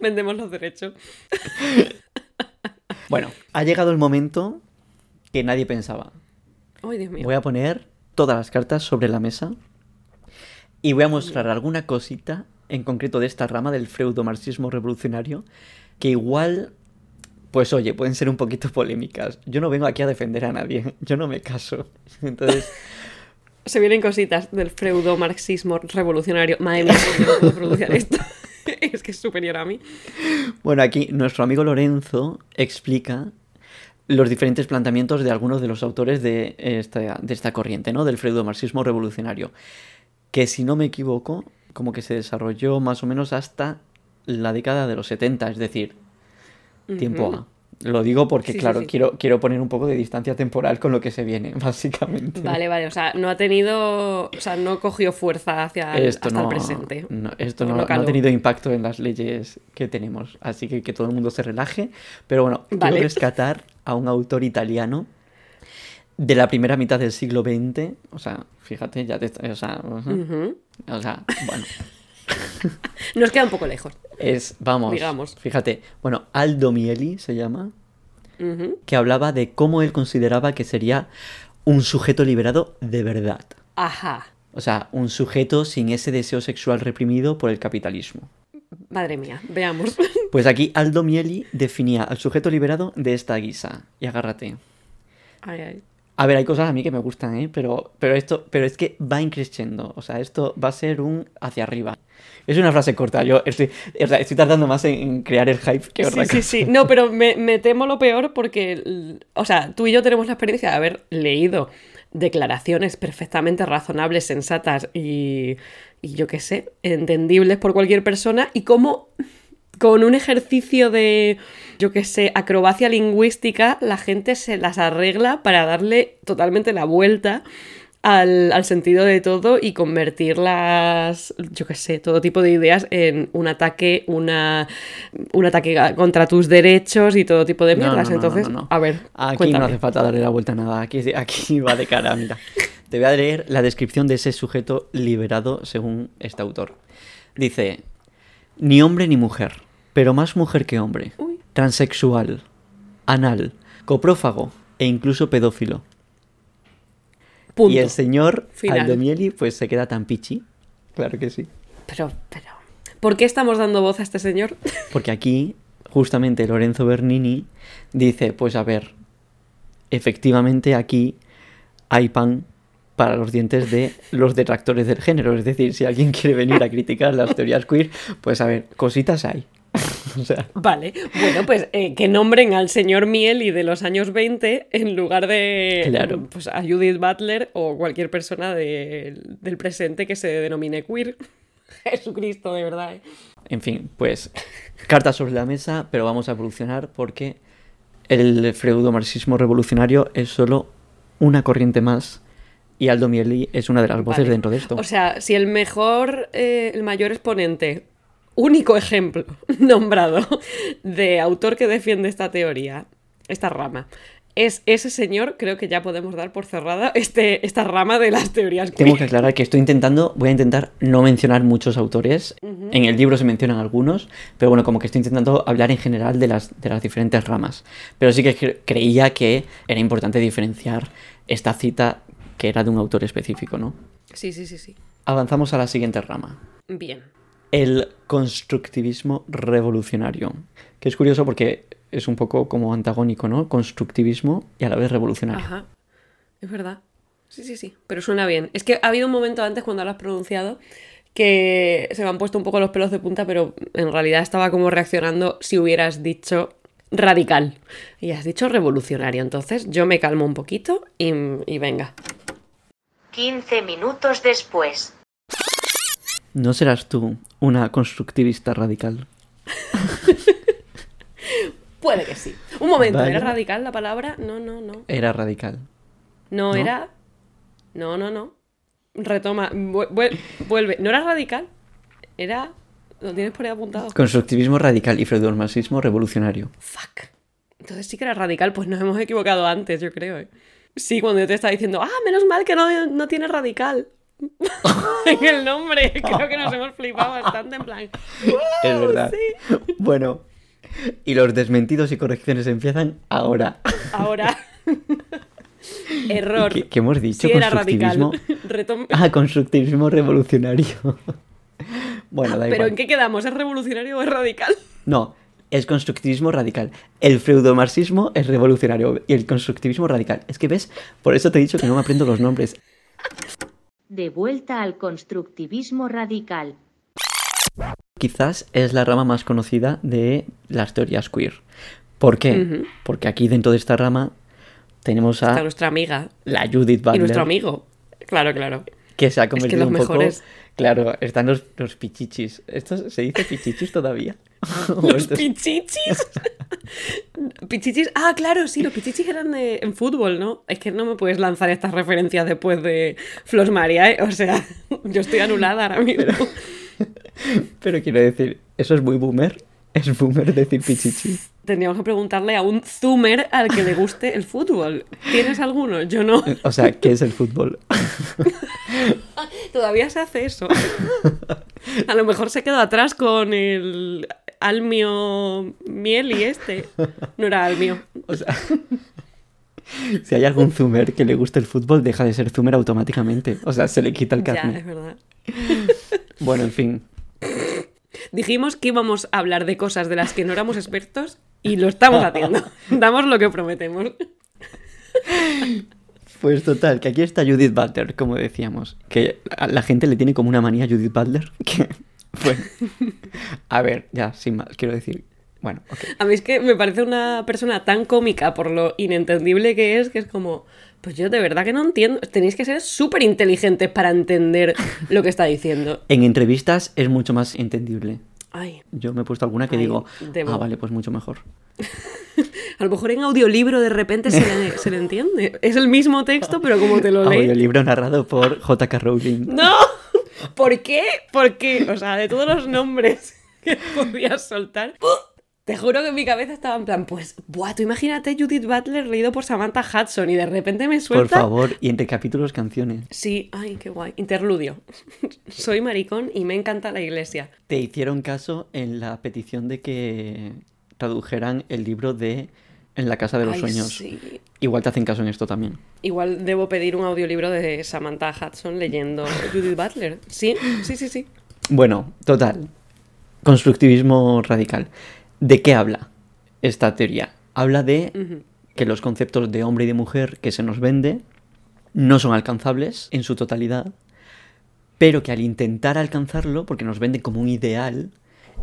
Vendemos los derechos. Bueno, ha llegado el momento que nadie pensaba. Ay, Dios mío. Voy a poner todas las cartas sobre la mesa y voy a mostrar alguna cosita en concreto de esta rama del freudomarxismo revolucionario que igual pues oye, pueden ser un poquito polémicas. Yo no vengo aquí a defender a nadie, yo no me caso. Entonces, Se vienen cositas del freudo-marxismo revolucionario. Madre mía, ¿por qué no puedo pronunciar esto? es que es superior a mí. bueno, aquí nuestro amigo Lorenzo explica los diferentes planteamientos de algunos de los autores de esta, de esta corriente, ¿no? Del freudo-marxismo revolucionario. Que si no me equivoco, como que se desarrolló más o menos hasta la década de los 70, es decir, tiempo. A. Lo digo porque, Sí, claro, sí. Quiero, quiero poner un poco de distancia temporal con lo que se viene, básicamente. Vale, vale, o sea, no ha tenido, o sea, no cogió fuerza hacia el, Esto hasta no, el presente. no, esto No ha tenido impacto en las leyes que tenemos, así que que todo el mundo se relaje. Pero bueno, Vale. quiero rescatar a un autor italiano de la primera mitad del siglo XX, o sea, fíjate, ya te, o sea, o sea, bueno, Nos queda un poco lejos. Es, vamos, Digamos. fíjate, bueno, Aldo Mieli se llama, que hablaba de cómo él consideraba que sería un sujeto liberado de verdad. Ajá. O sea, un sujeto sin ese deseo sexual reprimido por el capitalismo. Madre mía, veamos. Pues aquí Aldo Mieli definía al sujeto liberado de esta guisa. Y agárrate. Ay, ay. A ver, hay cosas a mí que me gustan, ¿eh? Pero, pero esto, pero es que va increciendo. O sea, esto va a ser un hacia arriba. Es una frase corta. Yo estoy, tardando más en, crear el hype que otra Sí, sí, cosa. sí. No, pero me, me temo lo peor porque, o sea, tú y yo tenemos la experiencia de haber leído declaraciones perfectamente razonables, sensatas y, y yo qué sé, entendibles por cualquier persona y cómo con un ejercicio de, yo qué sé, acrobacia lingüística, la gente se las arregla para darle totalmente la vuelta al, al sentido de todo y convertirlas, yo qué sé, todo tipo de ideas en un ataque, una, un ataque contra tus derechos y todo tipo de no, mierdas. no, no, Entonces, a ver, Aquí cuéntame. no hace falta darle la vuelta a nada. Aquí, aquí va de cara, mira. Te voy a leer la descripción de ese sujeto liberado según este autor. Dice, ni hombre ni mujer, pero más mujer que hombre. Uy. Transexual, anal, coprófago e incluso pedófilo. Punto. Y el señor Final. Aldo Mieli pues se queda tan pichi. Claro que sí. Pero, pero, ¿por qué estamos dando voz a este señor? Porque aquí, justamente Lorenzo Bernini dice, pues a ver, efectivamente aquí hay pan para los dientes de los detractores del género. Es decir, si alguien quiere venir a criticar las teorías queer, pues a ver, cositas hay. o sea, Vale, bueno, pues eh, que nombren al señor Mieli de los años 20 en lugar de Claro. pues, a Judith Butler o cualquier persona de- del presente que se denomine queer. Jesucristo, de verdad. ¿eh? en fin, pues cartas sobre la mesa, pero vamos a evolucionar porque el freudo-marxismo revolucionario es solo una corriente más y Aldo Mieli es una de las voces Vale. dentro de esto. O sea, si el mejor, eh, el mayor exponente, único ejemplo nombrado de autor que defiende esta teoría, esta rama, es ese señor, creo que ya podemos dar por cerrada este, esta rama de las teorías Tengo que aclarar que estoy intentando, voy a intentar no mencionar muchos autores. En el libro se mencionan algunos, pero bueno, como que estoy intentando hablar en general de las, de las diferentes ramas. Pero sí que cre- creía que era importante diferenciar esta cita que era de un autor específico, ¿no? Sí, sí, sí, sí. Avanzamos a la siguiente rama. Bien. El constructivismo revolucionario. Que es curioso porque es un poco como antagónico, ¿no? Constructivismo y a la vez revolucionario. Ajá. Es verdad. Sí, sí, sí. Pero suena bien. Es que ha habido un momento antes cuando lo has pronunciado que se me han puesto un poco los pelos de punta, pero en realidad estaba como reaccionando si hubieras dicho radical. Y has dicho revolucionario. Entonces yo me calmo un poquito y, y venga. 15 minutos después. ¿No serás tú una constructivista radical? Puede que sí. Un momento, Vale. ¿era radical la palabra? No, no, no. Era radical. No, ¿No? era. No, no, no. Retoma. vu- vuel- Vuelve. ¿No era radical? Era. Lo tienes por ahí apuntado. Constructivismo radical y freudomarxismo revolucionario. Fuck. Entonces sí que era radical, pues nos hemos equivocado antes, yo creo. ¿eh? Sí, cuando yo te estaba diciendo, ah, menos mal que no, no tiene radical. en el nombre, creo que nos hemos flipado bastante en plan. Es "Wow, verdad. sí". Bueno, y los desmentidos y correcciones empiezan ahora. Ahora. Error. ¿Qué, qué hemos dicho? Sí era constructivismo. Retom- Ah, constructivismo revolucionario. bueno, da Pero igual. ¿en qué quedamos? ¿Es revolucionario o es radical? No, es constructivismo radical. El freudomarxismo es revolucionario y el constructivismo radical. Es que ves, por eso te he dicho que no me aprendo los nombres. De vuelta al constructivismo radical. Quizás es la rama más conocida de las teorías queer. ¿Por qué? Porque aquí dentro de esta rama tenemos Está a nuestra amiga la Judith Butler. y nuestro amigo. Claro, claro. que se ha convertido los un poco... mejores. Claro, están los, los pichichis. ¿Esto se dice pichichis todavía? ¿O Los pichichis. pichichis. Ah, claro, sí, los pichichis eran de, en fútbol, ¿no? Es que no me puedes lanzar estas referencias después de Flos María, ¿eh? O sea, yo estoy anulada ahora mismo. Pero quiero decir, ¿eso es muy boomer? ¿Es boomer decir pichichi? Tendríamos que preguntarle a un zoomer al que le guste el fútbol. ¿Tienes alguno? Yo no. O sea, ¿qué es el fútbol? Todavía se hace eso. A lo mejor se quedó atrás con el Almio Mieli este. No era Almio. O sea, si hay algún zoomer que le guste el fútbol, deja de ser zoomer automáticamente. O sea, se le quita el Ya, carnet. es verdad. Bueno, en fin. Dijimos que íbamos a hablar de cosas de las que no éramos expertos y lo estamos haciendo. Damos lo que prometemos. Pues total, que aquí está Judith Butler, como decíamos. Que a la gente le tiene como una manía a Judith Butler. Que, bueno. A ver, ya, sin más, quiero decir. Bueno. A mí es que me parece una persona tan cómica por lo inentendible que es, que es como, pues yo de verdad que no entiendo. Tenéis que ser súper inteligentes para entender lo que está diciendo. En entrevistas es mucho más entendible. Ay, Yo me he puesto alguna que Ay, digo, debo. ah, vale, pues mucho mejor. a lo mejor en audiolibro de repente se le, se le entiende. Es el mismo texto, pero como te lo lees. Audiolibro narrado por J.K. Rowling. ¡No! ¿Por qué? ¿Por qué? O sea, de todos los nombres que podías soltar. Te juro que en mi cabeza estaba en plan, pues, buah, tú imagínate Judith Butler leído por Samantha Hudson y de repente me suelta. Por favor, y entre capítulos canciones. Sí, ay, qué guay. Interludio. Soy maricón y me encanta la iglesia. Te hicieron caso en la petición de que tradujeran el libro de En la Casa de los Ay, Sueños. sí. Igual te hacen caso en esto también. Igual debo pedir un audiolibro de Samantha Hudson leyendo Judith Butler. Sí, sí, sí, sí. Bueno, total. Constructivismo radical. ¿De qué habla esta teoría? Habla de que los conceptos de hombre y de mujer que se nos vende no son alcanzables en su totalidad, pero que al intentar alcanzarlo, porque nos venden como un ideal,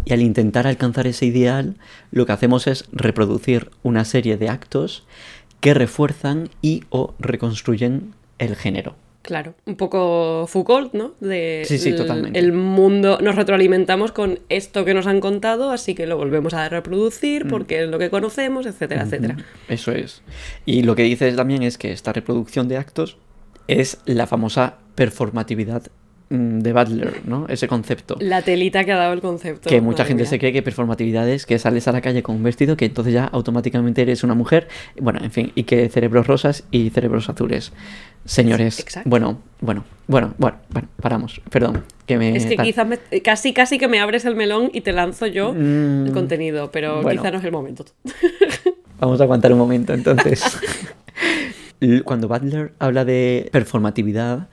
y al intentar alcanzar ese ideal, lo que hacemos es reproducir una serie de actos que refuerzan y o reconstruyen el género. Claro, un poco Foucault, ¿no? De Sí, sí, el- totalmente. El mundo, nos retroalimentamos con esto que nos han contado, así que lo volvemos a reproducir Mm. porque es lo que conocemos, etcétera, etcétera. Eso es. Y lo que dices también es que esta reproducción de actos es la famosa performatividad de Butler, ¿no? Ese concepto. La telita que ha dado el concepto. Que mucha gente mía. se cree que performatividad es que sales a la calle con un vestido que entonces ya automáticamente eres una mujer. Bueno, en fin, y que cerebros rosas y cerebros azules. Señores, Exacto. bueno, bueno, bueno, bueno, bueno, paramos. Perdón, que me... Es que quizás me- casi, casi que me abres el melón y te lanzo yo Mm, el contenido, pero bueno. quizá no es el momento. Vamos a aguantar un momento, entonces. Cuando Butler habla de performatividad,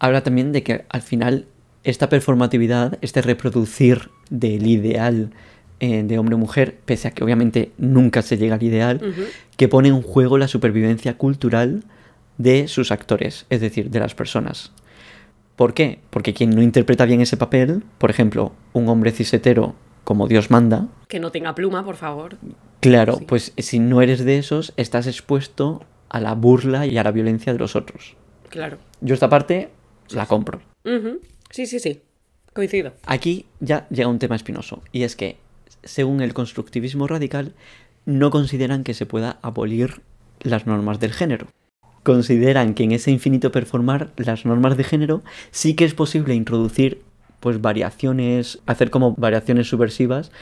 habla también de que al final esta performatividad, este reproducir del ideal eh, de hombre o mujer, pese a que obviamente nunca se llega al ideal, que pone en juego la supervivencia cultural de sus actores, es decir, de las personas. ¿Por qué? Porque quien no interpreta bien ese papel, por ejemplo, un hombre cisetero como Dios manda, Que no tenga pluma, por favor. Claro, Sí. pues si no eres de esos, estás expuesto a la burla y a la violencia de los otros. Claro. Yo esta parte la compro. Sí, sí, sí. Coincido. Aquí ya llega un tema espinoso, y es que, según el constructivismo radical, no consideran que se pueda abolir las normas del género. Consideran que en ese infinito performar las normas de género sí que es posible introducir pues variaciones, hacer como variaciones subversivas,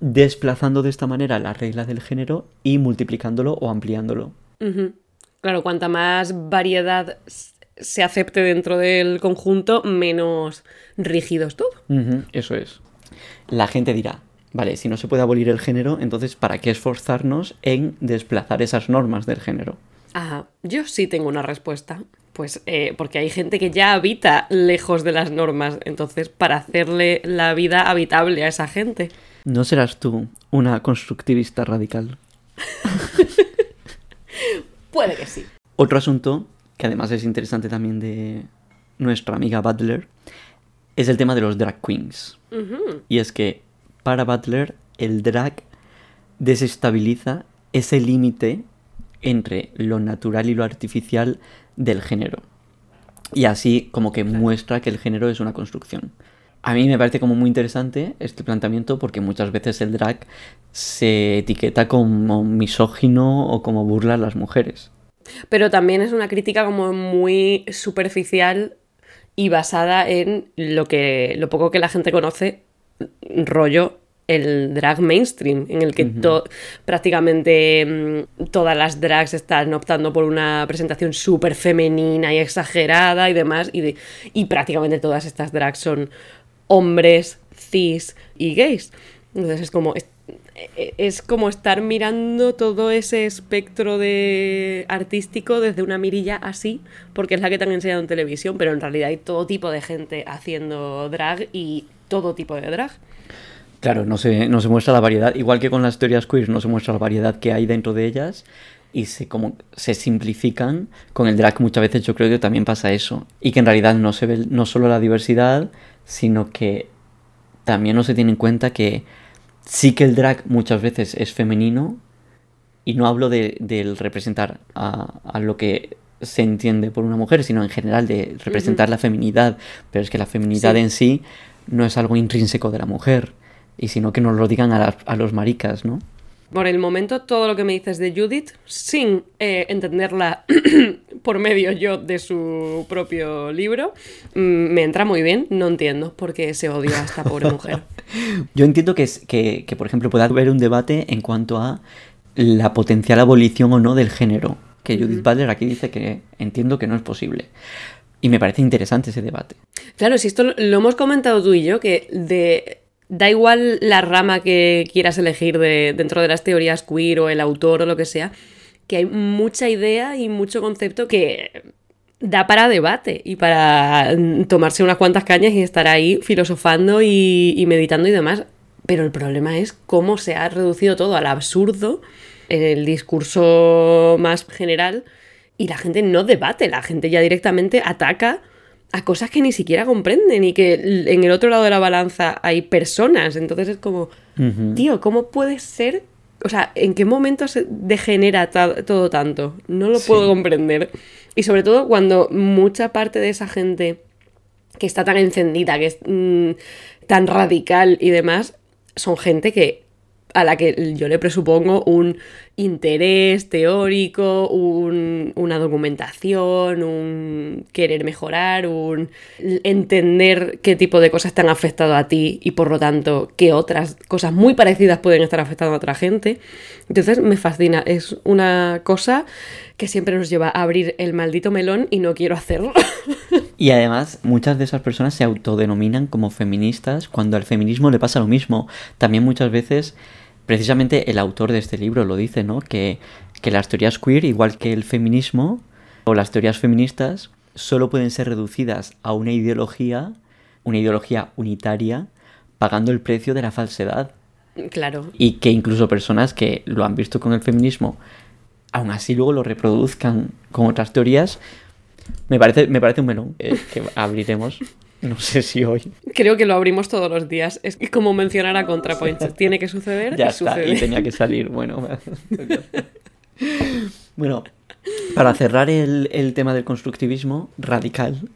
desplazando de esta manera la regla del género y multiplicándolo o ampliándolo. Claro, cuanta más variedad se acepte dentro del conjunto, menos rígido es todo. Eso es. La gente dirá, vale, si no se puede abolir el género, entonces ¿para qué esforzarnos en desplazar esas normas del género? Ajá, yo sí tengo una respuesta. Pues eh, porque hay gente que ya habita lejos de las normas, entonces para hacerle la vida habitable a esa gente. ¿No serás tú una constructivista radical? Puede que sí. Otro asunto, que además es interesante también de nuestra amiga Butler, es el tema de los drag queens. Y es que para Butler el drag desestabiliza ese límite entre lo natural y lo artificial del género. Y así como que muestra que el género es una construcción. A mí me parece como muy interesante este planteamiento porque muchas veces el drag se etiqueta como misógino o como burla a las mujeres. Pero también es una crítica como muy superficial y basada en lo que lo poco que la gente conoce, rollo el drag mainstream, en el que to- prácticamente mm, todas las drags están optando por una presentación súper femenina y exagerada y demás, y, de- y prácticamente todas estas drags son hombres, cis y gays. Entonces es como, es, es como estar mirando todo ese espectro de artístico desde una mirilla así, porque es la que te han enseñado en televisión, pero en realidad hay todo tipo de gente haciendo drag y todo tipo de drag. Claro, no se, no se muestra la variedad, igual que con las teorías queer no se muestra la variedad que hay dentro de ellas y se, como, se simplifican. Con el drag muchas veces yo creo que también pasa eso. Y que en realidad no se ve no solo la diversidad, sino que también no se tiene en cuenta que sí que el drag muchas veces es femenino y no hablo de, del representar a, a lo que se entiende por una mujer, sino en general de representar la feminidad, pero es que la feminidad Sí. en sí no es algo intrínseco de la mujer, y sino que nos lo digan a, a los maricas, ¿no? Por el momento, todo lo que me dices de Judith, sin eh, entenderla por medio yo de su propio libro, mm, me entra muy bien. No entiendo por qué se odia a esta pobre mujer. Yo entiendo que, es- que, que, por ejemplo, pueda haber un debate en cuanto a la potencial abolición o no del género, que Judith Butler aquí dice que entiendo que no es posible. Y me parece interesante ese debate. Claro, si esto lo- hemos comentado tú y yo, que de da igual la rama que quieras elegir de, dentro de las teorías queer o el autor o lo que sea, que hay mucha idea y mucho concepto que da para debate y para mm, tomarse unas cuantas cañas y estar ahí filosofando y, y meditando y demás. Pero el problema es cómo se ha reducido todo al absurdo en el discurso más general y la gente no debate, la gente ya directamente ataca a cosas que ni siquiera comprenden y que en el otro lado de la balanza hay personas. Entonces es como, tío, ¿cómo puede ser? O sea, ¿en qué momento se degenera todo tanto? No lo Sí. puedo comprender. Y sobre todo cuando mucha parte de esa gente que está tan encendida, que es mm, tan radical y demás, son gente que a la que yo le presupongo un interés teórico, un- una documentación, un querer mejorar, un entender qué tipo de cosas te han afectado a ti y por lo tanto qué otras cosas muy parecidas pueden estar afectando a otra gente. Entonces me fascina, es una cosa que siempre nos lleva a abrir el maldito melón y no quiero hacerlo. Y además, muchas de esas personas se autodenominan como feministas cuando al feminismo le pasa lo mismo. También muchas veces, precisamente el autor de este libro lo dice, ¿no? Que, que las teorías queer, igual que el feminismo o las teorías feministas, solo pueden ser reducidas a una ideología, una ideología unitaria, pagando el precio de la falsedad. claro, Y que incluso personas que lo han visto con el feminismo, aún así luego lo reproduzcan con otras teorías, me parece, me parece un melón eh, que abriremos. No sé si hoy. Creo que lo abrimos todos los días. Es como mencionar a ContraPoints. Tiene que suceder Ya y está, sucede. y tenía que salir. Bueno, bueno para cerrar el, el tema del constructivismo radical,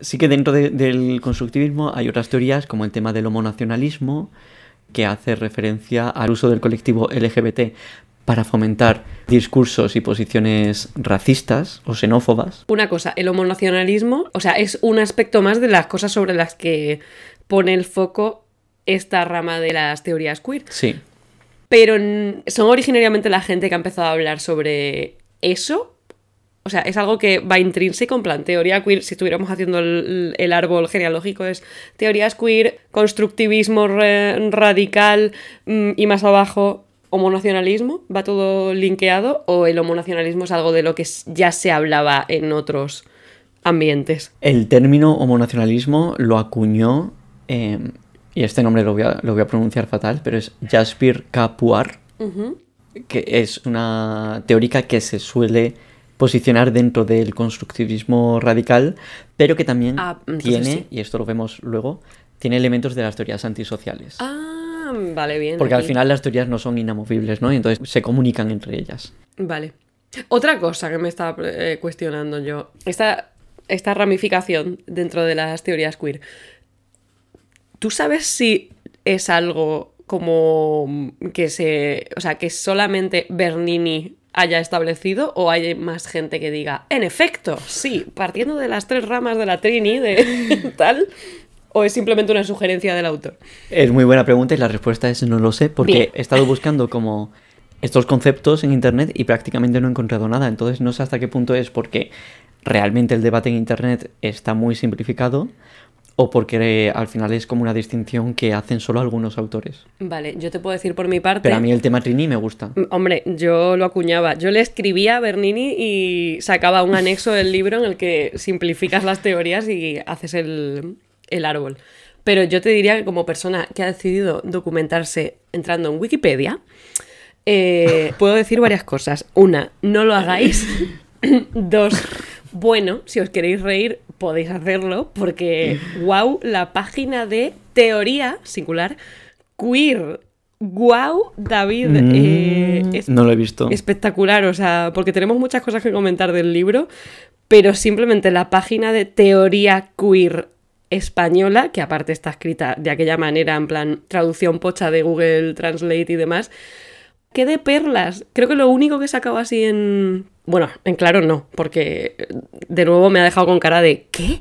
sí que dentro de- del constructivismo hay otras teorías, como el tema del homonacionalismo, que hace referencia al uso del colectivo LGBT para fomentar discursos y posiciones racistas o xenófobas. Una cosa, el homonacionalismo, o sea, es un aspecto más de las cosas sobre las que pone el foco esta rama de las teorías queer. Sí, Pero son originariamente la gente que ha empezado a hablar sobre eso. O sea, es algo que va intrínseco en plan teoría queer. Si estuviéramos haciendo el, el árbol genealógico, es teorías queer, constructivismo re- radical mm, y más abajo homonacionalismo. ¿Va todo linkeado? ¿O el homonacionalismo es algo de lo que ya se hablaba en otros ambientes? El término homonacionalismo lo acuñó eh, y este nombre lo voy a, lo voy a pronunciar fatal, pero es Jaspir Kapuar, que es una teórica que se suele posicionar dentro del constructivismo radical, pero que también Ah, tiene, sí. y esto lo vemos luego, tiene elementos de las teorías antisociales. Ah, vale, bien. Porque al final las teorías no son inamovibles, ¿no? Y entonces se comunican entre ellas. Vale. Otra cosa que me estaba eh, cuestionando yo. Esta, esta ramificación dentro de las teorías queer. ¿Tú sabes si es algo como que se. O sea, que solamente Bernini haya establecido o hay más gente que diga, en efecto, sí, partiendo de las tres ramas de la Trini, de tal, o es simplemente una sugerencia del autor? Es muy buena pregunta y la respuesta es no lo sé, porque Bien. he estado buscando como estos conceptos en internet y prácticamente no he encontrado nada. Entonces no sé hasta qué punto es porque realmente el debate en internet está muy simplificado o porque eh, al final es como una distinción que hacen solo algunos autores. Vale, yo te puedo decir por mi parte. Pero a mí el tema Trini me gusta. Hombre, yo lo acuñaba. Yo le escribía a Bernini y sacaba un anexo del libro en el que simplificas las teorías y haces el, el árbol. Pero yo te diría que como persona que ha decidido documentarse entrando en Wikipedia, eh, puedo decir varias cosas. Una, no lo hagáis. Dos, bueno, si os queréis reír, podéis hacerlo, porque, wow, la página de teoría singular queer. Wow, David. eh, Mm, es no lo he visto. espectacular, o sea, porque tenemos muchas cosas que comentar del libro, pero simplemente la página de teoría queer española, que aparte está escrita de aquella manera, en plan traducción pocha de Google Translate y demás, que de perlas. Creo que lo único que sacaba así en... Bueno, en claro no, porque de nuevo me ha dejado con cara de ¿qué?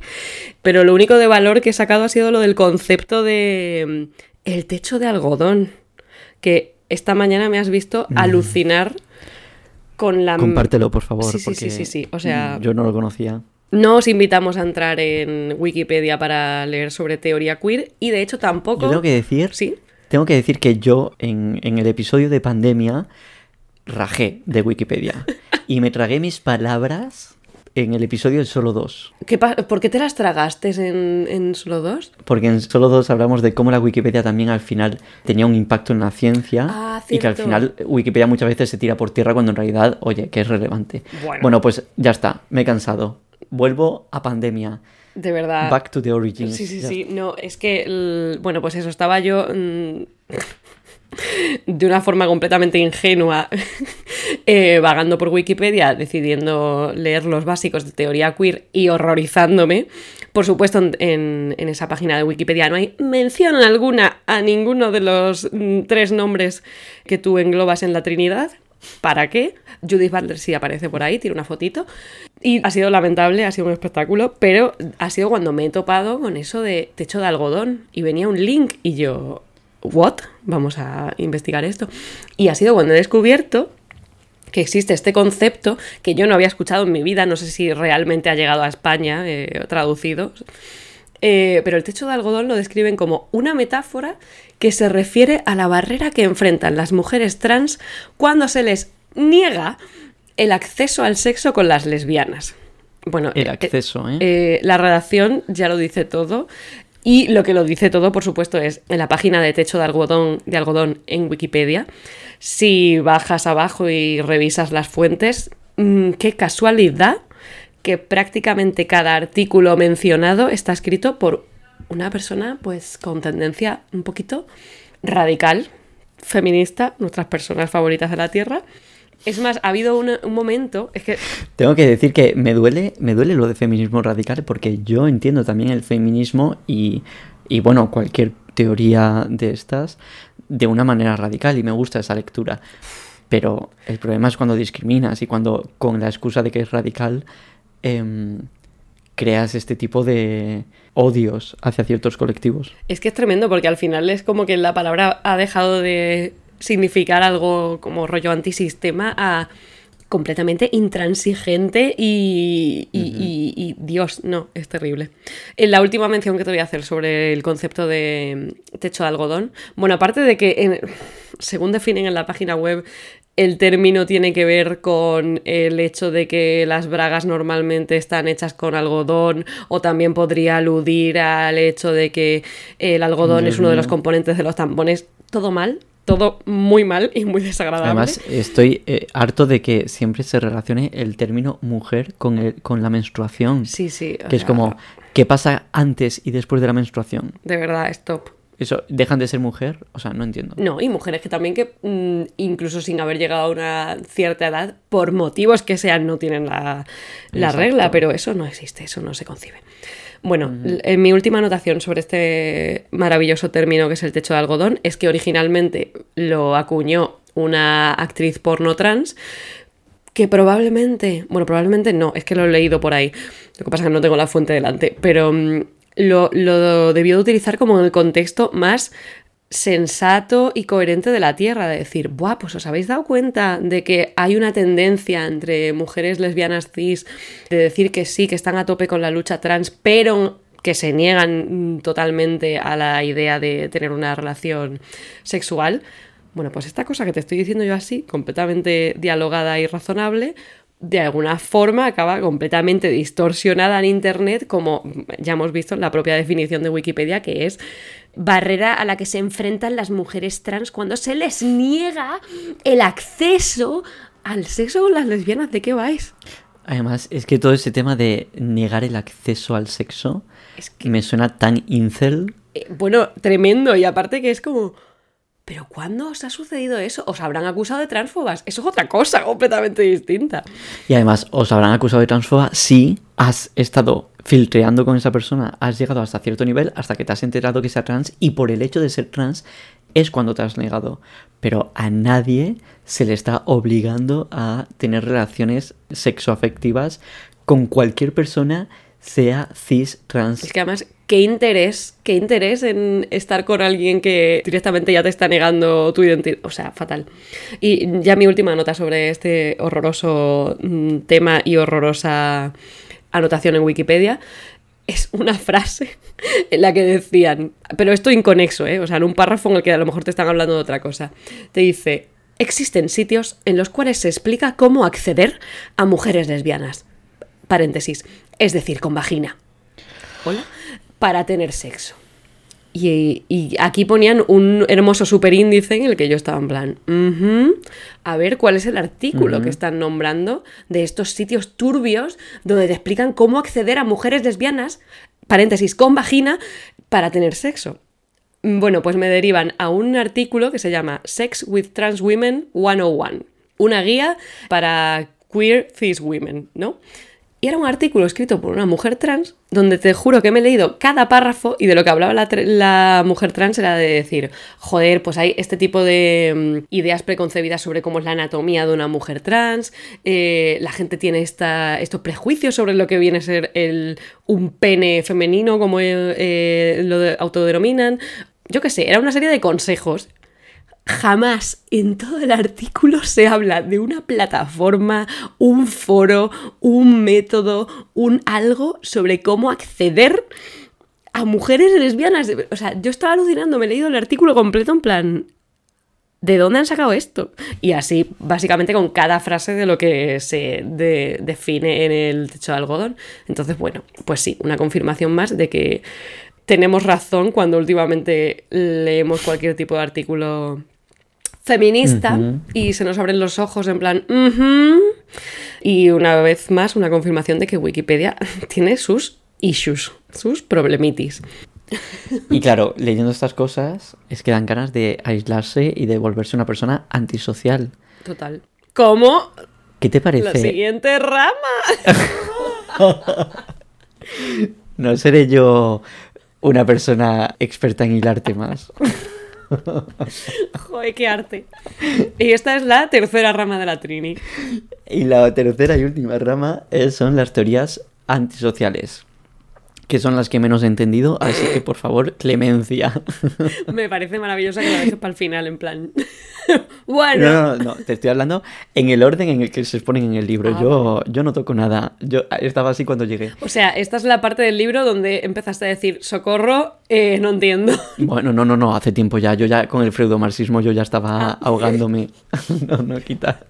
Pero lo único de valor que he sacado ha sido lo del concepto de mm, el techo de algodón, que esta mañana me has visto alucinar con la... Compártelo, por favor. Sí, sí, porque sí, sí, sí, o sea- mm, Yo no lo conocía. No os invitamos a entrar en Wikipedia para leer sobre teoría queer y de hecho tampoco... Yo tengo que decir Sí. Tengo que decir que yo en, en el episodio de pandemia rajé de Wikipedia y me tragué mis palabras en el episodio del Solo 2. ¿Qué ¿Por qué te las tragaste en, en solo dos? Porque en Solo 2 hablamos de cómo la Wikipedia también al final tenía un impacto en la ciencia Ah, y que al final Wikipedia muchas veces se tira por tierra cuando en realidad, oye, que es relevante. Bueno. pues ya está, me he cansado. Vuelvo a pandemia. De verdad. Back to the origins. Sí, sí, Ya sí. No, es que, bueno, pues eso, estaba yo mm, de una forma completamente ingenua eh, vagando por Wikipedia, decidiendo leer los básicos de teoría queer y horrorizándome. Por supuesto, en, en- en esa página de Wikipedia no hay mención alguna a ninguno de los mm, tres nombres que tú englobas en la Trinidad. ¿Para qué? Judith Butler sí aparece por ahí, tiene una fotito. Y ha sido lamentable, ha sido un espectáculo, pero ha sido cuando me he topado con eso de techo de algodón y venía un link y yo, ¿what? Vamos a investigar esto. Y ha sido cuando he descubierto que existe este concepto que yo no había escuchado en mi vida, no sé si realmente ha llegado a España eh, traducido, eh, pero el techo de algodón lo describen como una metáfora que se refiere a la barrera que enfrentan las mujeres trans cuando se les niega el acceso al sexo con las lesbianas. Bueno, El eh, acceso, ¿eh? eh, la redacción ya lo dice todo. Y lo que lo dice todo, por supuesto, es en la página de techo de algodón, de algodón en Wikipedia. Si bajas abajo y revisas las fuentes, mm, qué casualidad que prácticamente cada artículo mencionado está escrito por una persona pues con tendencia un poquito radical, feminista, nuestras personas favoritas de la Tierra. Es más, ha habido un momento, es que Tengo que decir que me duele, me duele lo de feminismo radical porque yo entiendo también el feminismo y, y, bueno, cualquier teoría de estas de una manera radical y me gusta esa lectura. Pero el problema es cuando discriminas y cuando con la excusa de que es radical em, creas este tipo de odios hacia ciertos colectivos. Es que es tremendo porque al final es como que la palabra ha dejado de significar algo como rollo antisistema a completamente intransigente y, y- y- y Dios, no, es terrible. En la última mención que te voy a hacer sobre el concepto de techo de algodón, bueno, aparte de que, en- según definen en la página web, el término tiene que ver con el hecho de que las bragas normalmente están hechas con algodón o también podría aludir al hecho de que el algodón Dios es uno de los componentes de los tampones. Todo mal, todo muy mal y muy desagradable. Además, estoy eh, harto de que siempre se relacione el término mujer con, el, con la menstruación. sí, sí. que es como, ¿qué pasa antes y después de la menstruación? De verdad, stop. ¿Eso dejan de ser mujer? O sea, no entiendo. No, y mujeres que también que mm, incluso sin haber llegado a una cierta edad, por motivos que sean, no tienen la, la regla, pero eso no existe, eso no se concibe. Bueno, en mi última anotación sobre este maravilloso término que es el techo de algodón es que originalmente lo acuñó una actriz porno trans que probablemente, bueno, probablemente no, es que lo he leído por ahí, lo que pasa es que no tengo la fuente delante, pero mm, lo, debió de utilizar como en el contexto más sensato y coherente de la Tierra, de decir, Buah, pues os habéis dado cuenta de que hay una tendencia entre mujeres lesbianas cis de decir que sí, que están a tope con la lucha trans, pero que se niegan mm, totalmente a la idea de tener una relación sexual. Bueno, pues esta cosa que te estoy diciendo yo así, completamente dialogada y razonable, de alguna forma acaba completamente distorsionada en Internet, como ya hemos visto en la propia definición de Wikipedia, que es barrera a la que se enfrentan las mujeres trans cuando se les niega el acceso al sexo con las lesbianas. ¿De qué vais? Además, es que todo ese tema de negar el acceso al sexo Es que, me suena tan incel. eh, bueno, tremendo. Y aparte que es como... ¿Pero cuándo os ha sucedido eso? ¿Os habrán acusado de transfobas? Eso es otra cosa completamente distinta. Y además, os habrán acusado de transfoba si has estado filtreando con esa persona, has llegado hasta cierto nivel, hasta que te has enterado que sea trans, y por el hecho de ser trans es cuando te has negado. Pero a nadie se le está obligando a tener relaciones sexoafectivas con cualquier persona, sea cis, trans. Es que además, qué interés, qué interés en estar con alguien que directamente ya te está negando tu identidad. O sea, fatal. Y ya mi última nota sobre este horroroso mm, tema y horrorosa anotación en Wikipedia es una frase en la que decían, pero esto inconexo, ¿eh? O sea, en un párrafo en el que a lo mejor te están hablando de otra cosa. Te dice, existen sitios en los cuales se explica cómo acceder a mujeres lesbianas. Paréntesis, es decir, con vagina. Hola. Para tener sexo. Y, y aquí ponían un hermoso superíndice en el que yo estaba en plan, "Ujú, a ver cuál es el artículo que están nombrando de estos sitios turbios donde te explican cómo acceder a mujeres lesbianas, paréntesis, con vagina, para tener sexo. Bueno, pues me derivan a un artículo que se llama Sex with Trans Women 101, una guía para queer cis women, ¿no? Y era un artículo escrito por una mujer trans, donde te juro que me he leído cada párrafo y de lo que hablaba la, mujer trans era de decir, joder, pues hay este tipo de mm, ideas preconcebidas sobre cómo es la anatomía de una mujer trans, eh, la gente tiene esta, estos prejuicios sobre lo que viene a ser el, un pene femenino, como eh, eh, lo de- autodenominan. Yo qué sé, era una serie de consejos Jamás en todo el artículo se habla de una plataforma, un foro, un método, un algo sobre cómo acceder a mujeres lesbianas. O sea, yo estaba alucinando, me he leído el artículo completo en plan, ¿de dónde han sacado esto? Y así, básicamente con cada frase de lo que se de- define en el techo de algodón. Entonces, bueno, pues sí, una confirmación más de que tenemos razón cuando últimamente leemos cualquier tipo de artículo feminista y se nos abren los ojos en plan, y una vez más una confirmación de que Wikipedia tiene sus issues, sus problemitis. Y claro, leyendo estas cosas es que dan ganas de aislarse y de volverse una persona antisocial. Total. Como ¿Qué te la parece? siguiente rama. No seré yo una persona experta en hilarte más. Joder, qué arte. Y esta es la tercera rama de la Trini. Y la tercera y última rama eh, son las teorías antisociales. Que son las que menos he entendido, así que por favor, clemencia. Me parece maravillosa que lo dejes para el final, en plan. bueno. No, no, no, te estoy hablando en el orden en el que se exponen en el libro. Ah, yo, yo no toco nada. Yo estaba así cuando llegué. O sea, esta es la parte del libro donde empezaste a decir, socorro, eh, no entiendo. Bueno, no, no, no, hace tiempo ya. Yo ya con el freudomarxismo yo ya estaba Ah. ahogándome. no, no, quita.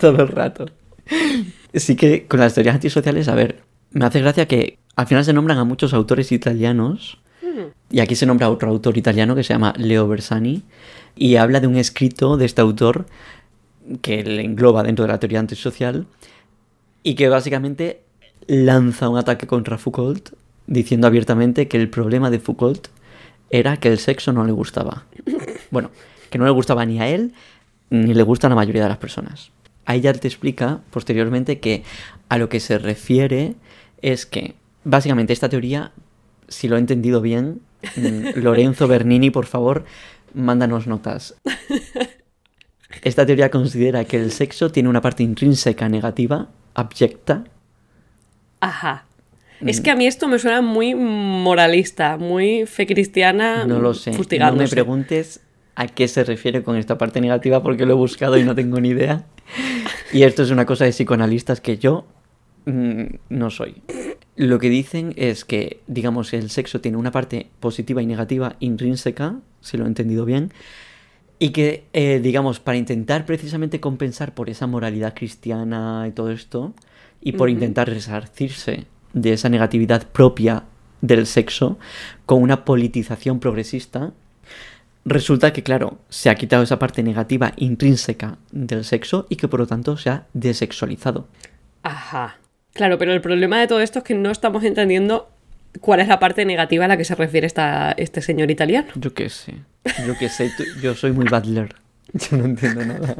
Todo el rato. Sí que con las teorías antisociales, a ver, me hace gracia que al final se nombran a muchos autores italianos. Y aquí se nombra a otro autor italiano que se llama Leo Bersani. Y habla de un escrito de este autor que le engloba dentro de la teoría antisocial. Y que básicamente lanza un ataque contra Foucault diciendo abiertamente que el problema de Foucault era que el sexo no le gustaba. Bueno, que no le gustaba ni a él ni le gusta a la mayoría de las personas. Ahí ya te explica posteriormente que a lo que se refiere es que básicamente esta teoría, si lo he entendido bien, mm, Lorenzo Bernini, por favor, mándanos notas. Esta teoría considera que el sexo tiene una parte intrínseca negativa, abyecta, Ajá. Es que a mí esto me suena muy moralista, muy fe cristiana. No lo sé. No me preguntes a qué se refiere con esta parte negativa porque lo he buscado y no tengo ni idea. Y esto es una cosa de psicoanalistas que yo mm, no soy. Lo que dicen es que, digamos, el sexo tiene una parte positiva y negativa intrínseca, si lo he entendido bien, y que, eh, digamos, para intentar precisamente compensar por esa moralidad cristiana y todo esto, y por intentar resarcirse de esa negatividad propia del sexo, con una politización progresista, resulta que, claro, se ha quitado esa parte negativa intrínseca del sexo y que por lo tanto se ha desexualizado. Ajá. Claro, pero el problema de todo esto es que no estamos entendiendo cuál es la parte negativa a la que se refiere esta, este señor italiano. Yo qué sé, yo qué sé, yo soy muy Butler. Yo no entiendo nada.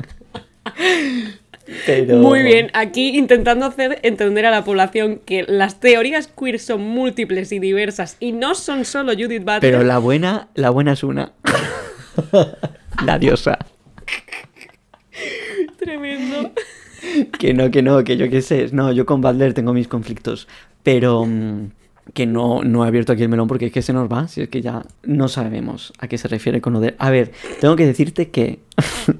Pero... Muy bien, aquí intentando hacer entender a la población que las teorías queer son múltiples y diversas y no son solo Judith Butler. Pero la buena, la buena es una. la diosa. Tremendo. Que no, que no, que yo qué sé. No, yo con Butler tengo mis conflictos. Pero mm, que no, no he abierto aquí el melón porque es que se nos va. Si es que ya no sabemos a qué se refiere con lo de. A ver, tengo que decirte que.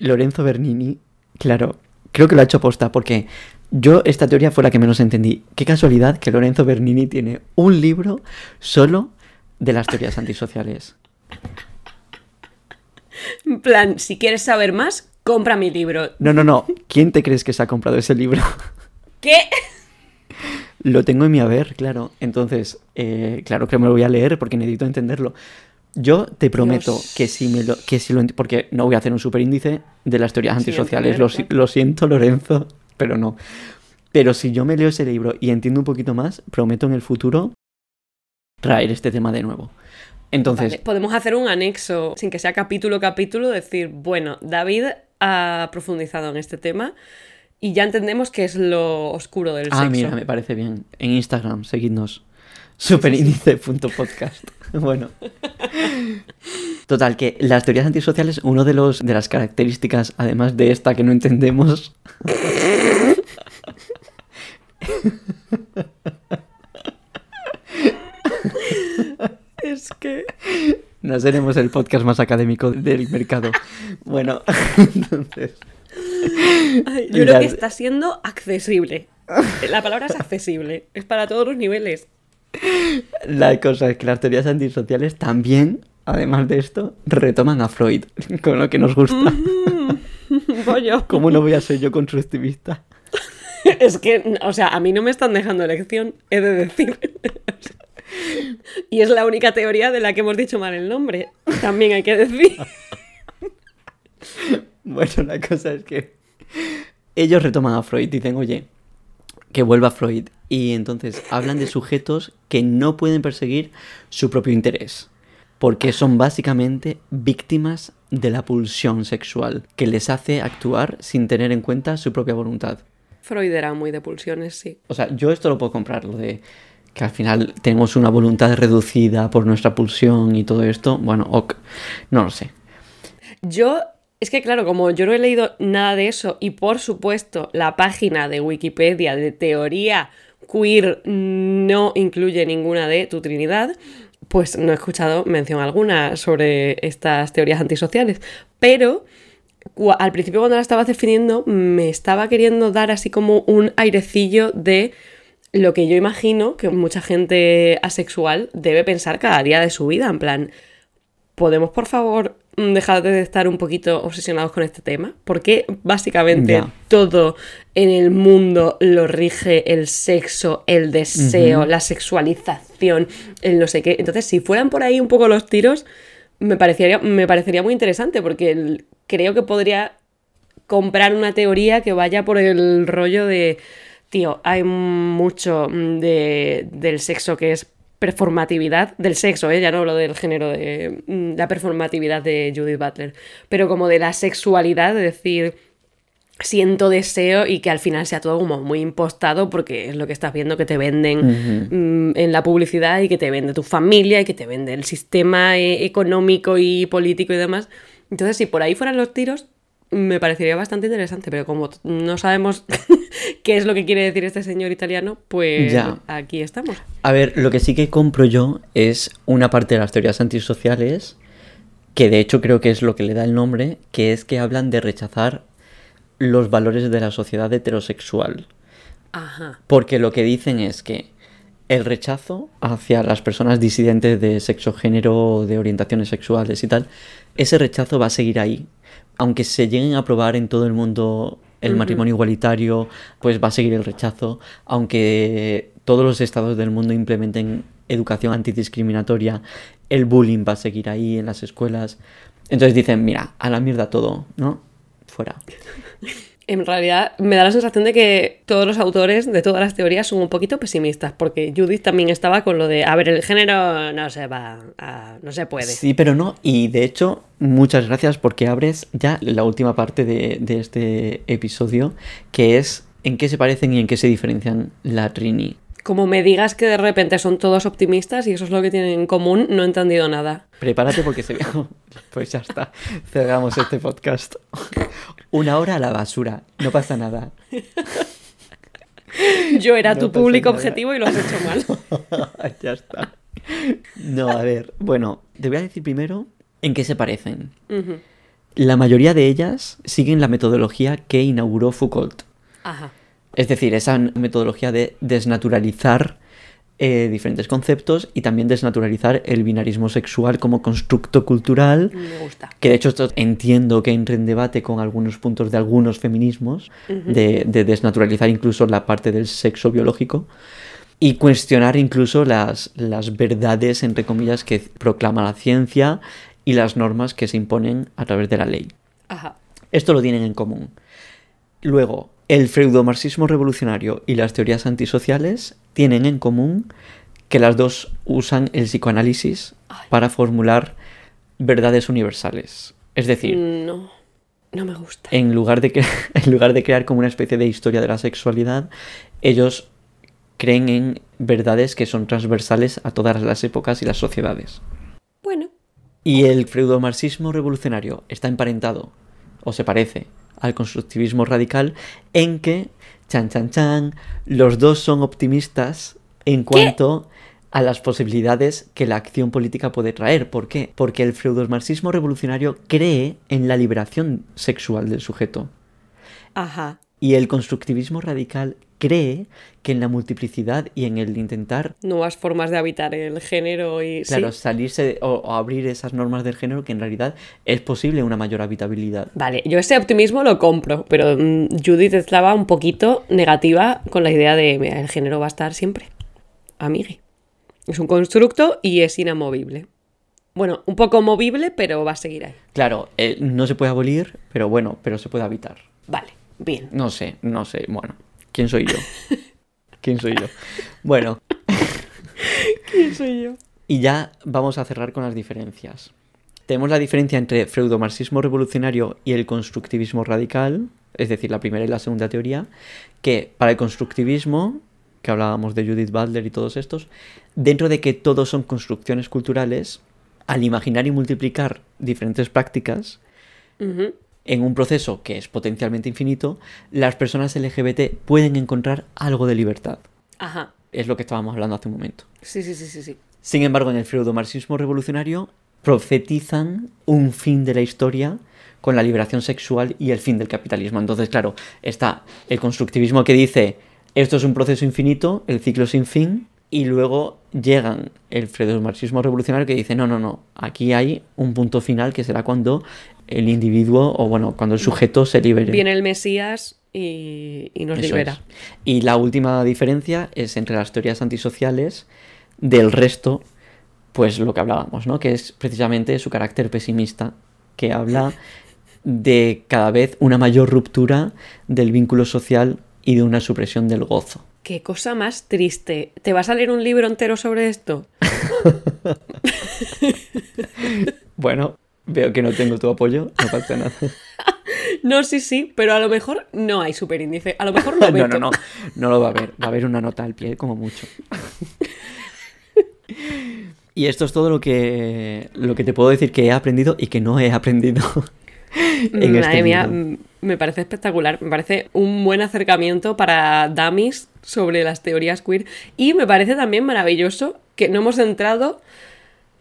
Lorenzo Bernini, claro, creo que lo ha hecho posta porque yo esta teoría fue la que menos entendí. Qué casualidad que Lorenzo Bernini tiene un libro solo de las teorías antisociales. En plan, si quieres saber más, compra mi libro. No, no, no. ¿Quién te crees que se ha comprado ese libro? ¿Qué? Lo tengo en mi haber, claro. Entonces, eh, claro que me lo voy a leer porque necesito entenderlo. Yo te prometo Dios. que si me lo, que si lo porque no voy a hacer un superíndice de las teorías Sí, antisociales. Lo, siento, Lorenzo, pero no. Pero si yo me leo ese libro y entiendo un poquito más, prometo en el futuro traer este tema de nuevo. Entonces, Vale, podemos hacer un anexo sin que sea capítulo capítulo, decir, bueno, David ha profundizado en este tema y ya entendemos qué es lo oscuro del ah, sexo. mira, me parece bien. En Instagram, seguidnos. Superíndice.podcast. Bueno. Total, que las teorías antisociales, uno de los de las características, además de esta que no entendemos. Es que... No seremos el podcast más académico del mercado. Bueno, entonces. Ay, yo creo que está siendo accesible. La palabra es accesible, es para todos los niveles. La cosa es que las teorías antisociales también, además de esto, retoman a Freud, con lo que nos gusta. Pollo. ¿Cómo no voy a ser yo constructivista? Es que, o sea, a mí no me están dejando elección, he de decir. Y es la única teoría de la que hemos dicho mal el nombre. También hay que decir. Bueno, la cosa es que ellos retoman a Freud, dicen, oye, que vuelva Freud. Y entonces hablan de sujetos que no pueden perseguir su propio interés, porque son básicamente víctimas de la pulsión sexual, que les hace actuar sin tener en cuenta su propia voluntad. Freud era muy de pulsiones, sí. O sea, yo esto lo puedo comprar, lo de que al final tenemos una voluntad reducida por nuestra pulsión y todo esto. Bueno, ok, no lo sé. Yo, es que claro, como yo no he leído nada de eso y por supuesto la página de Wikipedia de teoría queer no incluye ninguna de tu trinidad, pues no he escuchado mención alguna sobre estas teorías antisociales. Pero al principio cuando la estabas definiendo me estaba queriendo dar así como un airecillo de lo que yo imagino que mucha gente asexual debe pensar cada día de su vida, en plan, ¿podemos por favor dejar de estar un poquito obsesionados con este tema? Porque básicamente todo en el mundo lo rige el sexo, el deseo, la sexualización, el no sé qué. Entonces, si fueran por ahí un poco los tiros, me parecería, me parecería muy interesante porque el- creo que podría comprar una teoría que vaya por el rollo de, tío, hay mucho mm, de, del sexo que es performatividad, del sexo, ¿eh? ya no hablo del género de mm, la performatividad de Judith Butler, pero como de la sexualidad, de decir, siento deseo y que al final sea todo como muy impostado porque es lo que estás viendo que te venden mm, en la publicidad y que te vende tu familia y que te vende el sistema eh, económico y político y demás. Entonces, si por ahí fueran los tiros, me parecería bastante interesante, pero como no sabemos qué es lo que quiere decir este señor italiano, pues Ya. aquí estamos. A ver, lo que sí que compro yo es una parte de las teorías antisociales, que de hecho creo que es lo que le da el nombre, que es que hablan de rechazar los valores de la sociedad heterosexual. Ajá. Porque lo que dicen es que el rechazo hacia las personas disidentes de sexo, género, de orientaciones sexuales y tal, ese rechazo va a seguir ahí. Aunque se lleguen a aprobar en todo el mundo el matrimonio igualitario, pues va a seguir el rechazo. Aunque todos los estados del mundo implementen educación antidiscriminatoria, el bullying va a seguir ahí en las escuelas. Entonces dicen, mira, a la mierda todo, ¿no? Fuera. En realidad me da la sensación de que todos los autores de todas las teorías son un poquito pesimistas, porque Judith también estaba con lo de, a ver, el género no se va, a- no se puede. Sí, pero no. Y de hecho, muchas gracias porque abres ya la última parte de, de este episodio, que es en qué se parecen y en qué se diferencian la Trini. Como me digas que de repente son todos optimistas y eso es lo que tienen en común, no he entendido nada. Prepárate porque se Pues ya está. Cerramos este podcast. Una hora a la basura. No pasa nada. Yo era No tu público nada. objetivo y lo has hecho mal. ya está. No, a ver. Bueno, te voy a decir primero en qué se parecen. La mayoría de ellas siguen la metodología que inauguró Foucault. Ajá. Es decir, esa metodología de desnaturalizar eh, diferentes conceptos y también desnaturalizar el binarismo sexual como constructo cultural, Me gusta. que de hecho esto entiendo que entra en debate con algunos puntos de algunos feminismos, de, de desnaturalizar incluso la parte del sexo biológico y cuestionar incluso las, las verdades, entre comillas, que proclama la ciencia y las normas que se imponen a través de la ley. Ajá. Esto lo tienen en común. Luego, el freudomarxismo revolucionario y las teorías antisociales tienen en común que las dos usan el psicoanálisis Ay. para formular verdades universales. Es decir, No. No me gusta. en lugar, de en lugar de crear como una especie de historia de la sexualidad, ellos creen en verdades que son transversales a todas las épocas y las sociedades. Bueno. Y el freudomarxismo revolucionario está emparentado, o se parece, al constructivismo radical en que, chan chan chan, los dos son optimistas en cuanto a las posibilidades que la acción política puede traer. ¿Por qué? Porque el freudomarxismo revolucionario cree en la liberación sexual del sujeto. Ajá. Y el constructivismo radical cree que en la multiplicidad y en el intentar Nuevas formas de habitar el género y. Claro, sí. salirse de- o, o abrir esas normas del género que en realidad es posible una mayor habitabilidad. Vale, yo ese optimismo lo compro, pero mm, Judith estaba un poquito negativa con la idea de, mira, el género va a estar siempre. Amigue. Es un constructo y es inamovible. Bueno, un poco movible, pero va a seguir ahí. Claro, eh, no se puede abolir, pero bueno, pero se puede habitar. Vale, bien. No sé, no sé, bueno, ¿quién soy yo? ¿Quién soy yo? Bueno, ¿Quién soy yo? y ya vamos a cerrar con las diferencias. Tenemos la diferencia entre freudomarxismo revolucionario y el constructivismo radical, es decir, la primera y la segunda teoría, que para el constructivismo, que hablábamos de Judith Butler y todos estos, dentro de que todos son construcciones culturales, al imaginar y multiplicar diferentes prácticas. En un proceso que es potencialmente infinito, las personas LGBT pueden encontrar algo de libertad. Ajá. Es lo que estábamos hablando hace un momento. Sí, sí, sí, sí, sí. Sin embargo, en el feudomarxismo revolucionario profetizan un fin de la historia con la liberación sexual y el fin del capitalismo. Entonces, claro, está el constructivismo que dice esto es un proceso infinito, el ciclo sin fin, y luego llegan el marxismo revolucionario que dice no, no, no, aquí hay un punto final que será cuando el individuo o bueno, cuando el sujeto se libere. Viene el Mesías y, y nos Eso libera. es. Y la última diferencia es entre las teorías antisociales del resto, pues lo que hablábamos, ¿no? Que es precisamente su carácter pesimista, que habla de cada vez una mayor ruptura del vínculo social y de una supresión del gozo. Qué cosa más triste. ¿Te vas a leer un libro entero sobre esto? Bueno, veo que no tengo tu apoyo, no pasa nada. No, sí, sí, pero a lo mejor no hay superíndice. A lo mejor no, No, Beto. no, no, no lo va a haber. Va a haber una nota al pie, como mucho. Y esto es todo lo que, lo que te puedo decir que he aprendido y que no he aprendido. en Madre este mía, mm, me parece espectacular. Me parece un buen acercamiento para dummies sobre las teorías queer. Y me parece también maravilloso que no hemos entrado.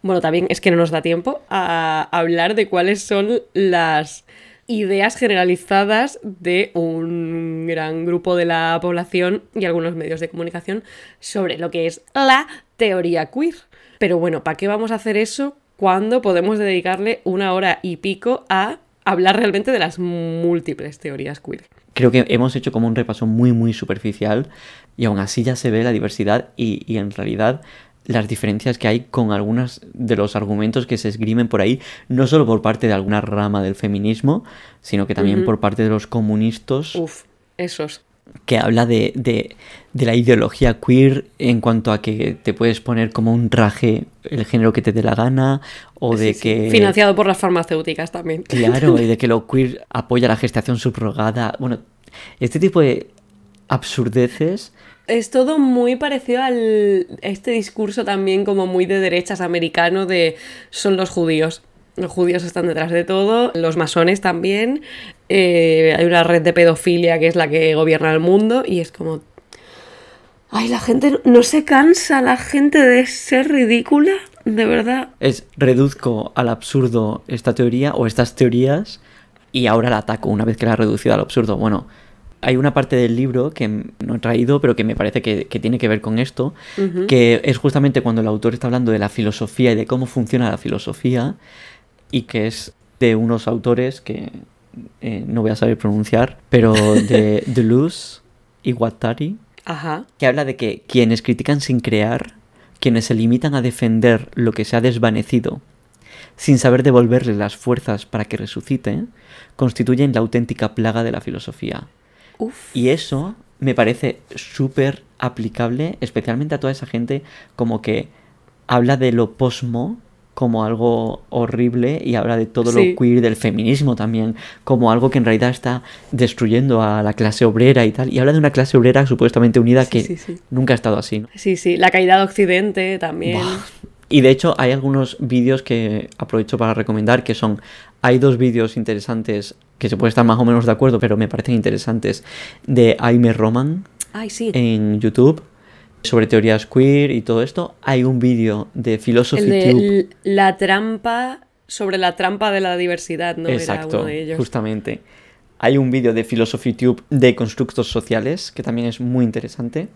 Bueno, también es que no nos da tiempo a hablar de cuáles son las ideas generalizadas de un gran grupo de la población y algunos medios de comunicación sobre lo que es la teoría queer. Pero bueno, ¿para qué vamos a hacer eso cuando podemos dedicarle una hora y pico a hablar realmente de las múltiples teorías queer? Creo que hemos hecho como un repaso muy, muy superficial y aún así ya se ve la diversidad y, y en realidad las diferencias que hay con algunos de los argumentos que se esgrimen por ahí, no solo por parte de alguna rama del feminismo, sino que también por parte de los comunistas Uf, esos. que habla de, de- de la ideología queer en cuanto a que te puedes poner como un traje el género que te dé la gana o de sí. que... Financiado por las farmacéuticas también. Claro, y de que lo queer apoya la gestación subrogada. Bueno, este tipo de absurdeces Es todo muy parecido al este discurso también como muy de derechas americano de son los judíos. Los judíos están detrás de todo, los masones también. eh, hay una red de pedofilia que es la que gobierna el mundo y es como... Ay, la gente no se cansa, la gente de ser ridícula, de verdad. es reduzco al absurdo esta teoría o estas teorías y ahora la ataco una vez que la he reducido al absurdo. Bueno, hay una parte del libro que no he traído, pero que me parece que, que tiene que ver con esto, que es justamente cuando el autor está hablando de la filosofía y de cómo funciona la filosofía, y que es de unos autores que eh, no voy a saber pronunciar, pero de Deleuze y Guattari, Ajá. que habla de que quienes critican sin crear, quienes se limitan a defender lo que se ha desvanecido, sin saber devolverle las fuerzas para que resucite, constituyen la auténtica plaga de la filosofía. Uf. Y eso me parece súper aplicable, especialmente a toda esa gente como que habla de lo posmo como algo horrible y habla de todo Sí. lo queer del feminismo también como algo que en realidad está destruyendo a la clase obrera y tal y habla de una clase obrera supuestamente unida Sí, que sí, nunca ha estado así ¿no? Sí, sí, la caída de Occidente también. Buah. y de hecho hay algunos vídeos que aprovecho para recomendar que son hay dos vídeos interesantes que se puede estar más o menos de acuerdo pero me parecen interesantes de Aime Roman Ay, sí. en YouTube sobre teorías queer y todo esto. Hay un vídeo de Philosophy El de Tube. la trampa sobre la trampa de la diversidad, ¿no? Era Exacto, uno de ellos. justamente. Hay un vídeo de Philosophy Tube de constructos sociales que también es muy interesante.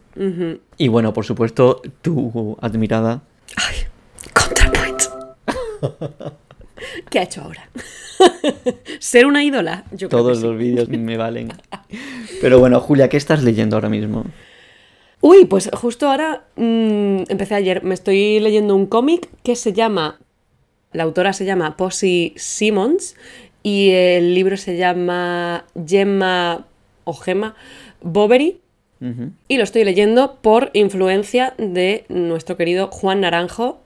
Y bueno, por supuesto, tu admirada. Ay, ContraPoint. ¿Qué ha hecho ahora? ¿Ser una ídola? Yo creo Todos sí. los vídeos me valen. Pero bueno, Julia, ¿qué estás leyendo ahora mismo? Uy, pues justo ahora mm, empecé ayer. Me estoy leyendo un cómic que se llama. La autora se llama Posy Simmons y el libro se llama Gemma o Gemma. Ujú. Y lo estoy leyendo por influencia de nuestro querido Juan Naranjo,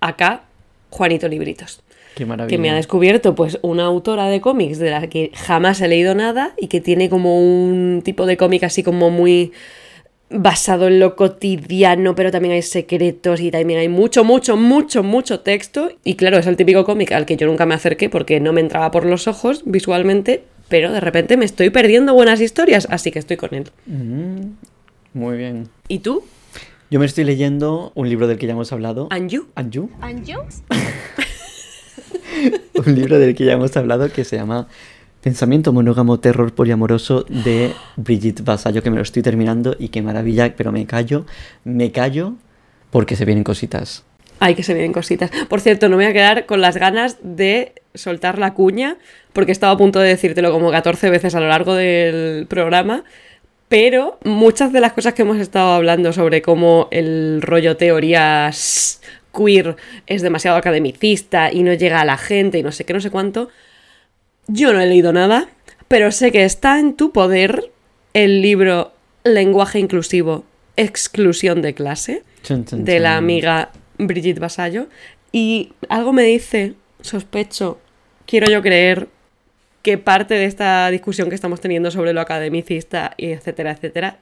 acá Juanito Libritos, Qué maravilla. que me ha descubierto pues una autora de cómics de la que jamás he leído nada y que tiene como un tipo de cómic así como muy basado en lo cotidiano, pero también hay secretos y también hay mucho, mucho, mucho, mucho texto. Y claro, es el típico cómic al que yo nunca me acerqué porque no me entraba por los ojos visualmente, pero de repente me estoy perdiendo buenas historias, así que estoy con él. Mm. Muy bien. ¿Y tú? Yo me estoy leyendo un libro del que ya hemos hablado. ¿And you? Anju. ¿And you? un libro del que ya hemos hablado que se llama Pensamiento monógamo, terror poliamoroso de Brigitte Vasallo, que me lo estoy terminando y qué maravilla, pero me callo, me callo porque se vienen cositas. Ay, que se vienen cositas. Por cierto, no me voy a quedar con las ganas de soltar la cuña, porque he estado a punto de decírtelo como 14 veces a lo largo del programa, pero muchas de las cosas que hemos estado hablando sobre cómo el rollo teorías queer es demasiado academicista y no llega a la gente y no sé qué, no sé cuánto, yo no he leído nada, pero sé que está en tu poder el libro Lenguaje Inclusivo, Exclusión de Clase, de la amiga Brigitte Vasallo, y algo me dice, sospecho, quiero yo creer que parte de esta discusión que estamos teniendo sobre lo academicista y etcétera, etcétera,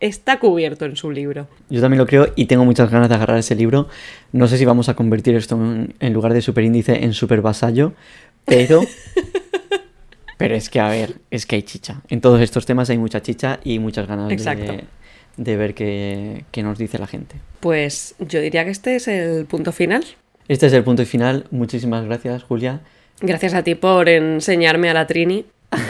está cubierto en su libro. Yo también lo creo y tengo muchas ganas de agarrar ese libro. No sé si vamos a convertir esto en, en lugar de superíndice en super vasallo, pero... pero es que, a ver, es que hay chicha. En todos estos temas hay mucha chicha y muchas ganas Exacto. de, de ver qué, qué nos dice la gente. Pues yo diría que este es el punto final. Este es el punto final. Muchísimas gracias, Julia. Gracias a ti por enseñarme a la Trini.